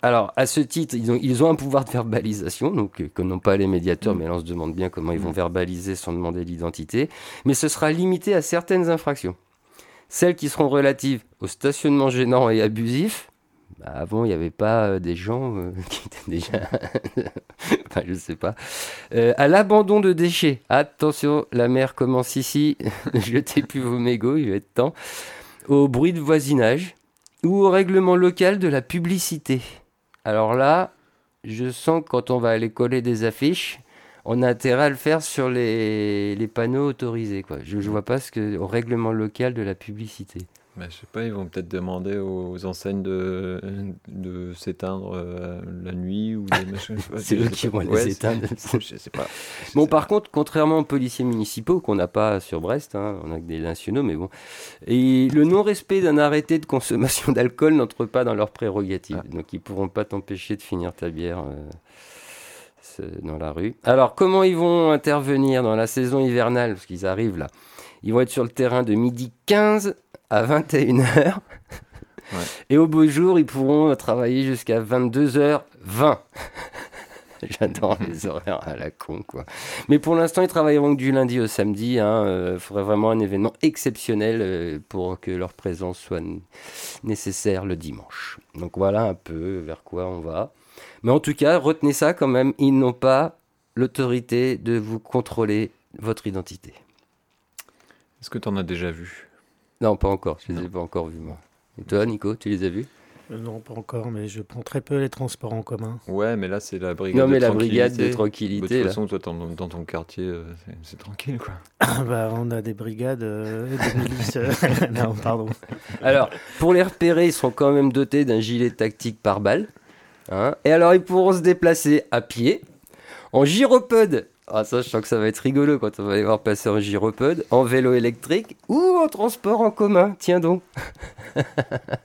alors, à ce titre, ils ont, ils ont un pouvoir de verbalisation, donc euh, comme n'ont pas les médiateurs, Mm. mais là on se demande bien comment ils vont verbaliser sans demander l'identité. Mais ce sera limité à certaines infractions. Celles qui seront relatives au stationnement gênant et abusif. Bah, avant, il n'y avait pas euh, des gens euh, qui étaient déjà. enfin, je sais pas. Euh, à l'abandon de déchets. Attention, la mer commence ici. ne jetez plus vos mégots, il va être temps. Au bruit de voisinage ou au règlement local de la publicité. Alors là, je sens que quand on va aller coller des affiches, on a intérêt à le faire sur les, les panneaux autorisés. Quoi. Je ne vois pas ce que au règlement local de la publicité. Bah, je sais pas, ils vont peut-être demander aux enseignes de, de s'éteindre euh, la nuit ou des machins. C'est eux qui vont les éteindre. Je sais pas. Bon, par contre, contrairement aux policiers municipaux, qu'on n'a pas sur Brest, hein, on a que des nationaux, mais bon, et le non-respect d'un arrêté de consommation d'alcool n'entre pas dans leurs prérogatives. Ah. Donc, ils pourront pas t'empêcher de finir ta bière euh, dans la rue. Alors, comment ils vont intervenir dans la saison hivernale? Parce qu'ils arrivent là. Ils vont être sur le terrain de midi 15 à 21h. Ouais. Et au beau jour, ils pourront travailler jusqu'à 22h20. J'adore les horaires à la con, quoi. Mais pour l'instant, ils travailleront que du lundi au samedi. Il faudrait vraiment un événement exceptionnel euh, pour que leur présence soit nécessaire le dimanche. Donc voilà un peu vers quoi on va. Mais en tout cas, retenez ça quand même. Ils n'ont pas l'autorité de vous contrôler votre identité. Est-ce que tu en as déjà vu? Non, pas encore. Je les ai pas encore vus, moi. Et toi, Nico, tu les as vus? Euh, Non, pas encore, mais je prends très peu les transports en commun. Ouais, mais là, c'est la brigade Non, mais de la brigade de tranquillité. Bah, De toute là. façon, toi, dans, ton quartier, euh, c'est- tranquille, quoi. bah, on a des brigades euh, de milices. non, pardon. Alors, pour les repérer, ils seront quand même dotés d'un gilet tactique par balle. hein. et alors, ils pourront se déplacer à pied, en gyropode. Ah, ça, je sens que ça va être rigolo quand on va les voir passer en gyropode, en vélo électrique ou en transport en commun. Tiens donc.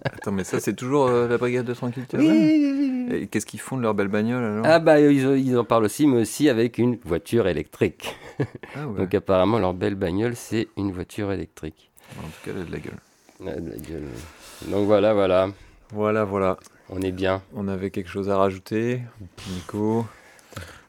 Attends, mais ça, c'est toujours euh, la brigade de tranquillité Oui, oui, oui. Et qu'est-ce qu'ils font de leur belle bagnole, alors? Ah, bah, ils, ils en parlent aussi, mais aussi avec une voiture électrique. Ah ouais. Donc, apparemment, leur belle bagnole, c'est une voiture électrique. En tout cas, elle a de la gueule. Ah, de la gueule. Donc, voilà, voilà. Voilà, voilà. On est bien. On avait quelque chose à rajouter. Nico?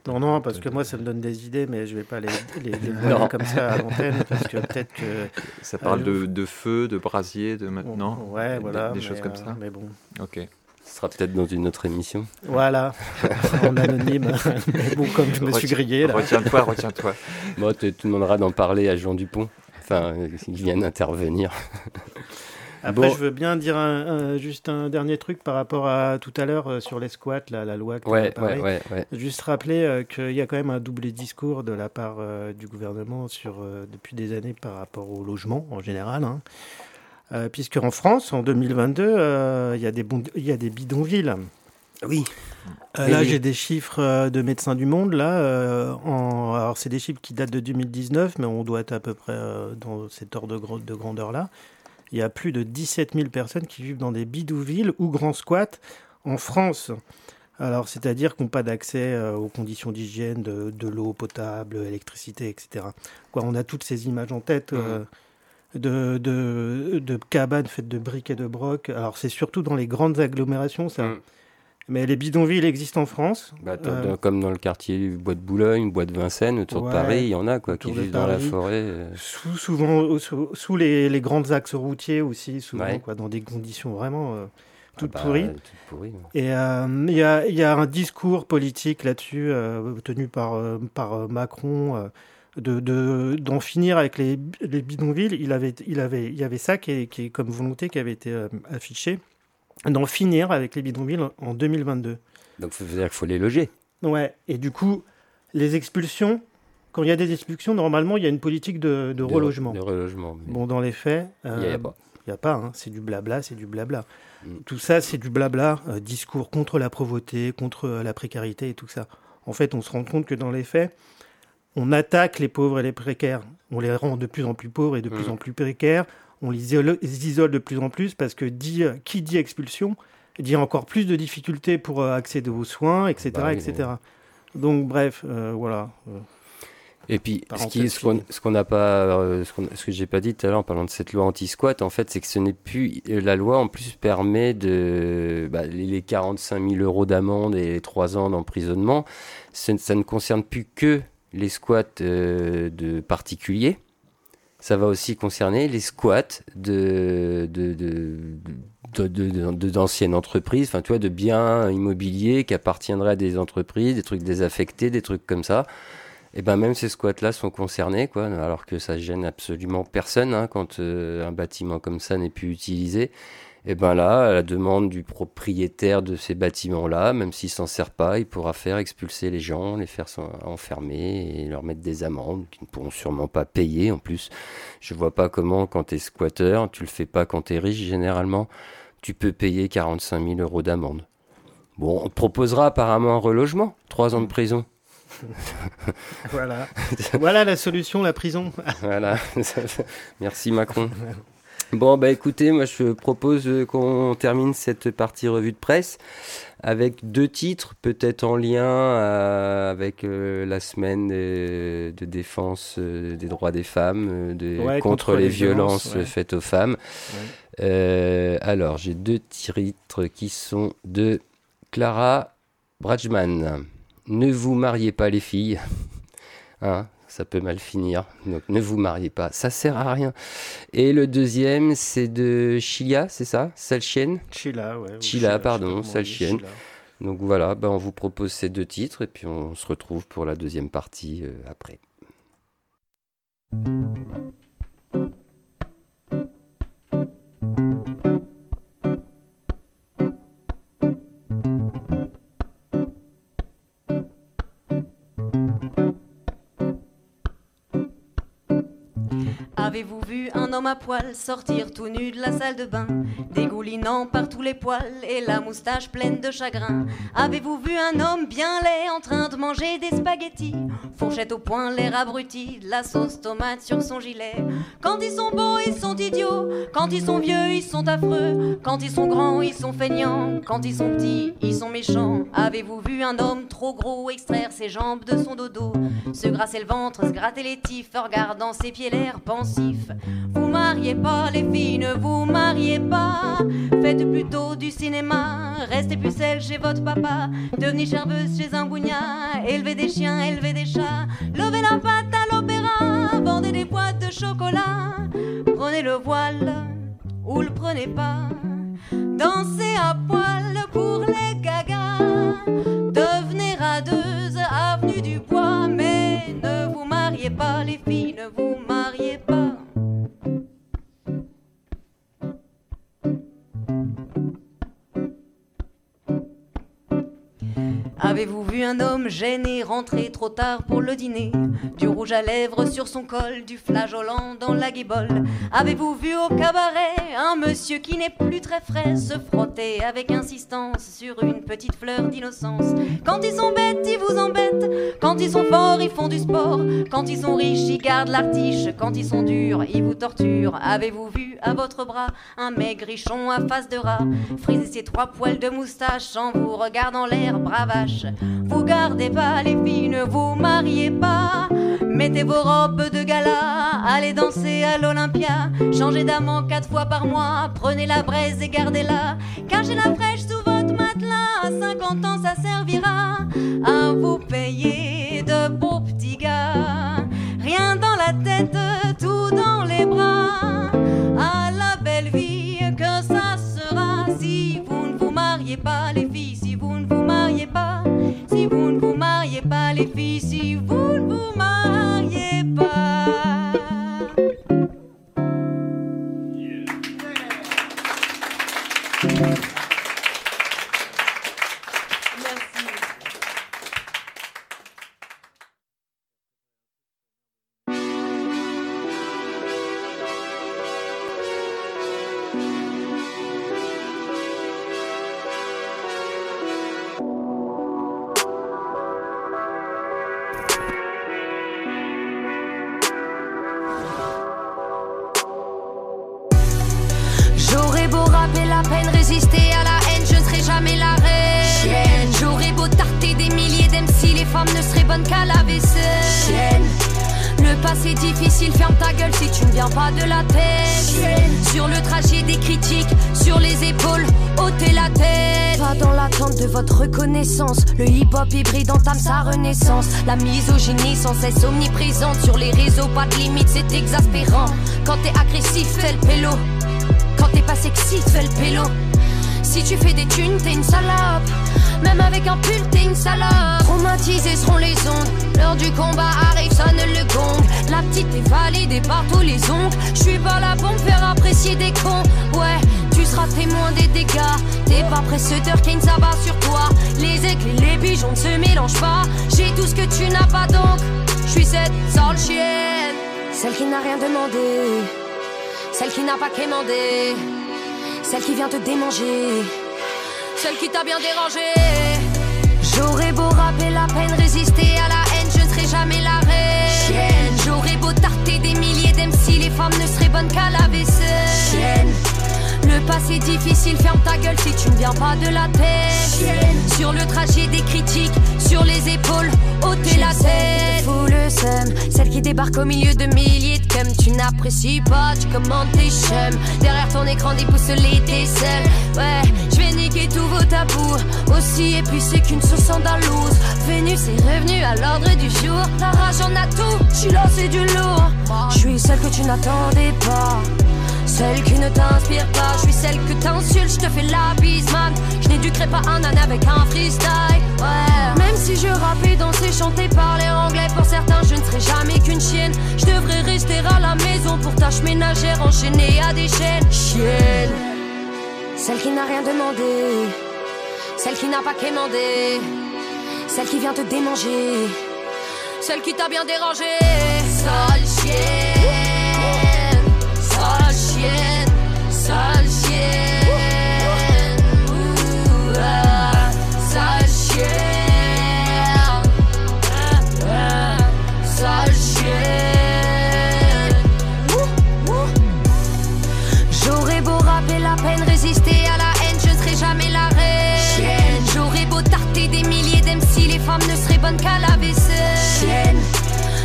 Non, non, parce que moi, ça me donne des idées, mais je vais pas les, les, comme ça à l'antenne, parce que peut-être que... Ça parle Euh, de, de feu, de brasier, de maintenant Ouais, Des- voilà. Des choses comme euh, ça? Mais bon, Ok. Ce sera peut-être dans une autre émission. voilà, en anonyme. mais bon, comme je me suis grillé, là. Retiens-toi, retiens-toi. Bon, tu te demanderas d'en parler à Jean Dupont. Enfin, euh, il vient d'intervenir. Après, Bon. je veux bien dire un- un- juste un dernier truc par rapport à tout à l'heure euh, sur les squats, là, la loi que Ouais, parlé. ouais, ouais, ouais. Juste rappeler euh, qu'il y a quand même un double discours de la part euh, du gouvernement sur, euh, depuis des années par rapport au logement en général. Hein. Euh, puisque en France, en 2022, euh, il y, a des bon- y a des bidonvilles. Oui. Euh, là, j'ai des chiffres euh, de Médecins du Monde. Là, euh, en... alors c'est des chiffres qui datent de 2019, mais on doit être à peu près dans cet ordre de, de grandeur-là. Il y a plus de 17 000 personnes qui vivent dans des bidouvilles ou grands squats en France. Alors, c'est-à-dire qu'on n'a pas d'accès aux conditions d'hygiène, de, l'eau potable, électricité, etc. Quoi, on a toutes ces images en tête. Mmh. De, de, de, cabanes faites de briques et de brocs. Alors, c'est surtout dans les grandes agglomérations, ça. Mmh. Mais les bidonvilles existent en France. Bah, euh, comme dans le quartier Bois de Boulogne, Bois de Vincennes, autour de Paris, il y en a quoi, qui vivent dans la forêt. Euh. Sous, souvent sous, les, les, grands axes routiers aussi, souvent, quoi, dans des conditions vraiment euh, toutes, ah bah, pourries. Et il y, a, y, a, un discours politique là-dessus, tenu par, par Macron. de d'en finir avec les, les, bidonvilles, il avait, il avait, il y avait ça qui est, qui est comme volonté qui avait été affiché d'en finir avec les bidonvilles en 2022. Donc, ça veut dire qu'il faut les loger. Ouais, et du coup, les expulsions, quand il y a des expulsions, normalement, il y a une politique de, relogement. De relogement. Bon, dans les faits, il n'y a pas. Il n'y a pas, hein. c'est du blabla, c'est du blabla. Mm. Tout ça, c'est du blabla, euh, discours contre la pauvreté, contre euh, la précarité et tout ça. En fait, on se rend compte que dans les faits, on attaque les pauvres et les précaires. On les rend de plus en plus pauvres et de plus mm. en plus précaires on les isole, de plus en plus parce que dit, qui dit expulsion dit encore plus de difficultés pour euh, accéder aux soins, etc. Bah etc. Donc bref, euh, voilà. Et puis, ce qu'on n'a pas, euh, ce, que j'ai pas dit tout à l'heure en parlant de cette loi anti-squat, en fait, c'est que ce n'est plus la loi en plus permet de bah, les 45 000 euros d'amende et les 3 ans d'emprisonnement. Ça ne concerne plus que les squats de particuliers ça va aussi concerner les squats de, d'anciennes entreprises, enfin, de biens immobiliers qui appartiendraient à des entreprises, des trucs désaffectés, des trucs comme ça. Et ben même ces squats-là sont concernés, quoi, alors que ça gêne absolument personne hein, quand euh, un bâtiment comme ça n'est plus utilisé. Et ben là, à la demande du propriétaire de ces bâtiments-là, même s'il s'en sert pas, il pourra faire expulser les gens, les faire enfermer et leur mettre des amendes qu'ils ne pourront sûrement pas payer. En plus, je vois pas comment, quand tu es squatter, tu le fais pas quand tu es riche généralement, tu peux payer 45 000 euros d'amende. Bon, on te proposera apparemment un relogement, trois ans de prison. voilà. voilà la solution, la prison. voilà. Merci Macron. Bon, bah écoutez, moi je propose qu'on termine cette partie revue de presse avec deux titres, peut-être en lien euh, avec euh, la semaine de, défense euh, des droits des femmes, de, contre, les, violences, faites aux femmes. alors, j'ai deux titres qui sont de Clara Bradgman. Ne vous mariez pas les filles. Hein, ça peut mal finir. Donc ne vous mariez pas, ça sert à rien. Et le deuxième, c'est de Chilia, c'est ça? Salchienne Chila, ouais. Chila, pardon, Salchienne. Donc voilà, ben on vous propose ces deux titres et puis on se retrouve pour la deuxième partie euh, après. Avez-vous vu un homme à poil sortir tout nu de la salle de bain, dégoulinant par tous les poils et la moustache pleine de chagrin. Avez-vous vu un homme bien laid en train de manger des spaghettis, fourchette au poing, l'air abruti, la sauce tomate sur son gilet. Quand ils sont beaux, ils sont idiots, quand ils sont vieux, ils sont affreux, quand ils sont grands, ils sont feignants, quand ils sont petits, ils sont méchants. Avez-vous vu un homme trop gros extraire ses jambes de son dodo, se grasser le ventre, se gratter les tifs, regardant ses pieds l'air pensif mariez pas les filles, ne vous mariez pas. Faites plutôt du cinéma, restez pucelle chez votre papa. Devenez charveuse chez un bougnat, élevez des chiens, élevez des chats. Levez la patte à l'opéra, vendez des boîtes de chocolat. Prenez le voile ou le prenez pas. Dansez à poil pour les gagas. Avez-vous gêné rentrer trop tard pour le dîner. Du rouge à lèvres sur son col, du flageolant dans la guibole Avez-vous vu au cabaret un monsieur qui n'est plus très frais se frotter avec insistance sur une petite fleur d'innocence? Quand ils sont bêtes, ils vous embêtent. Quand ils sont forts, ils font du sport. Quand ils sont riches, ils gardent l'artiche. Quand ils sont durs, ils vous torturent. Avez-vous vu à votre bras un maigrichon à face de rat? Friser ses trois poils de moustache en vous regardant l'air bravache. Vous gardez pas les filles, ne vous mariez pas. Mettez vos robes de gala, allez danser à l'Olympia. Changez d'amant quatre fois par mois, prenez la braise et gardez-la. Cachez la fraîche sous votre matelas, à 50 ans ça servira À vous payer de beaux petits gars. Rien dans la tête, tout dans les bras. À la belle vie que ça sera Si vous ne vous mariez pas les mariez pas les filles, si vous ne vous mariez Passé difficile, ferme ta gueule si tu ne viens pas de la tête. Sur le trajet des critiques, sur les épaules, ôtez la tête. Pas dans l'attente de votre reconnaissance. Le hip-hop hybride entame sa renaissance. La misogynie sans cesse omniprésente. Sur les réseaux, pas de limite, c'est exaspérant. Quand t'es agressif, fais le pélo. Quand t'es pas sexy, fais le pélo. Si tu fais des thunes, t'es une salope. Même avec un pull, t'es une salope. Traumatisés seront les ondes. L'heure du combat arrive, le gong. La petite est validée par tous les ongles. Je suis pas là pour faire apprécier des cons. Ouais, tu seras témoin des dégâts. T'es pas précédeur qui a une sabbat sur toi. Les et les pigeons ne se mélangent pas. J'ai tout ce que tu n'as pas donc. Je suis cette sale chienne. Celle qui n'a rien demandé. Celle qui n'a pas quémandé. Celle qui vient te démanger. Celle qui t'a bien dérangé. J'aurais beau rapper la peine, résister les femmes ne seraient bonnes qu'à la vaisselle. Le passé difficile, ferme ta gueule si tu ne viens pas de la tête. Sur le trajet des critiques, sur les épaules, ôtez la tête. Fous le seum, celle qui débarque au milieu de milliers de cums. Tu n'apprécies pas, tu commandes tes chums. Derrière ton écran, déboussolé, t'es seul. Ouais, je vais niquer tous vos tabous. Aussi épicé qu'une sauce andalouse. Vénus est revenue à l'ordre du jour. Ta rage en a tout, tu là c'est du lourd. Je suis celle que tu n'attendais pas. Celle qui ne t'inspire pas, je suis celle que t'insultes, je te fais la bise. Je n'éduquerai pas un âne avec un freestyle, ouais. Même si je rappe et danser, chanter, parler anglais, pour certains, je ne serai jamais qu'une chienne. Je devrais rester à la maison pour tâches ménagères enchaînées à des chaînes. Chienne, celle qui n'a rien demandé, celle qui n'a pas quémandé, celle qui vient te démanger, celle qui t'a bien dérangé. Sale chienne. Qu'à la vaisselle.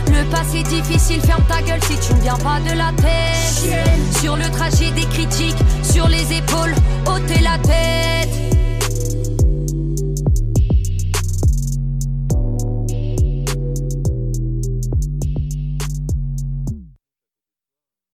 Le passé difficile, ferme ta gueule si tu ne viens pas de la tête. Sur le trajet des critiques, sur les épaules, ôtez la tête.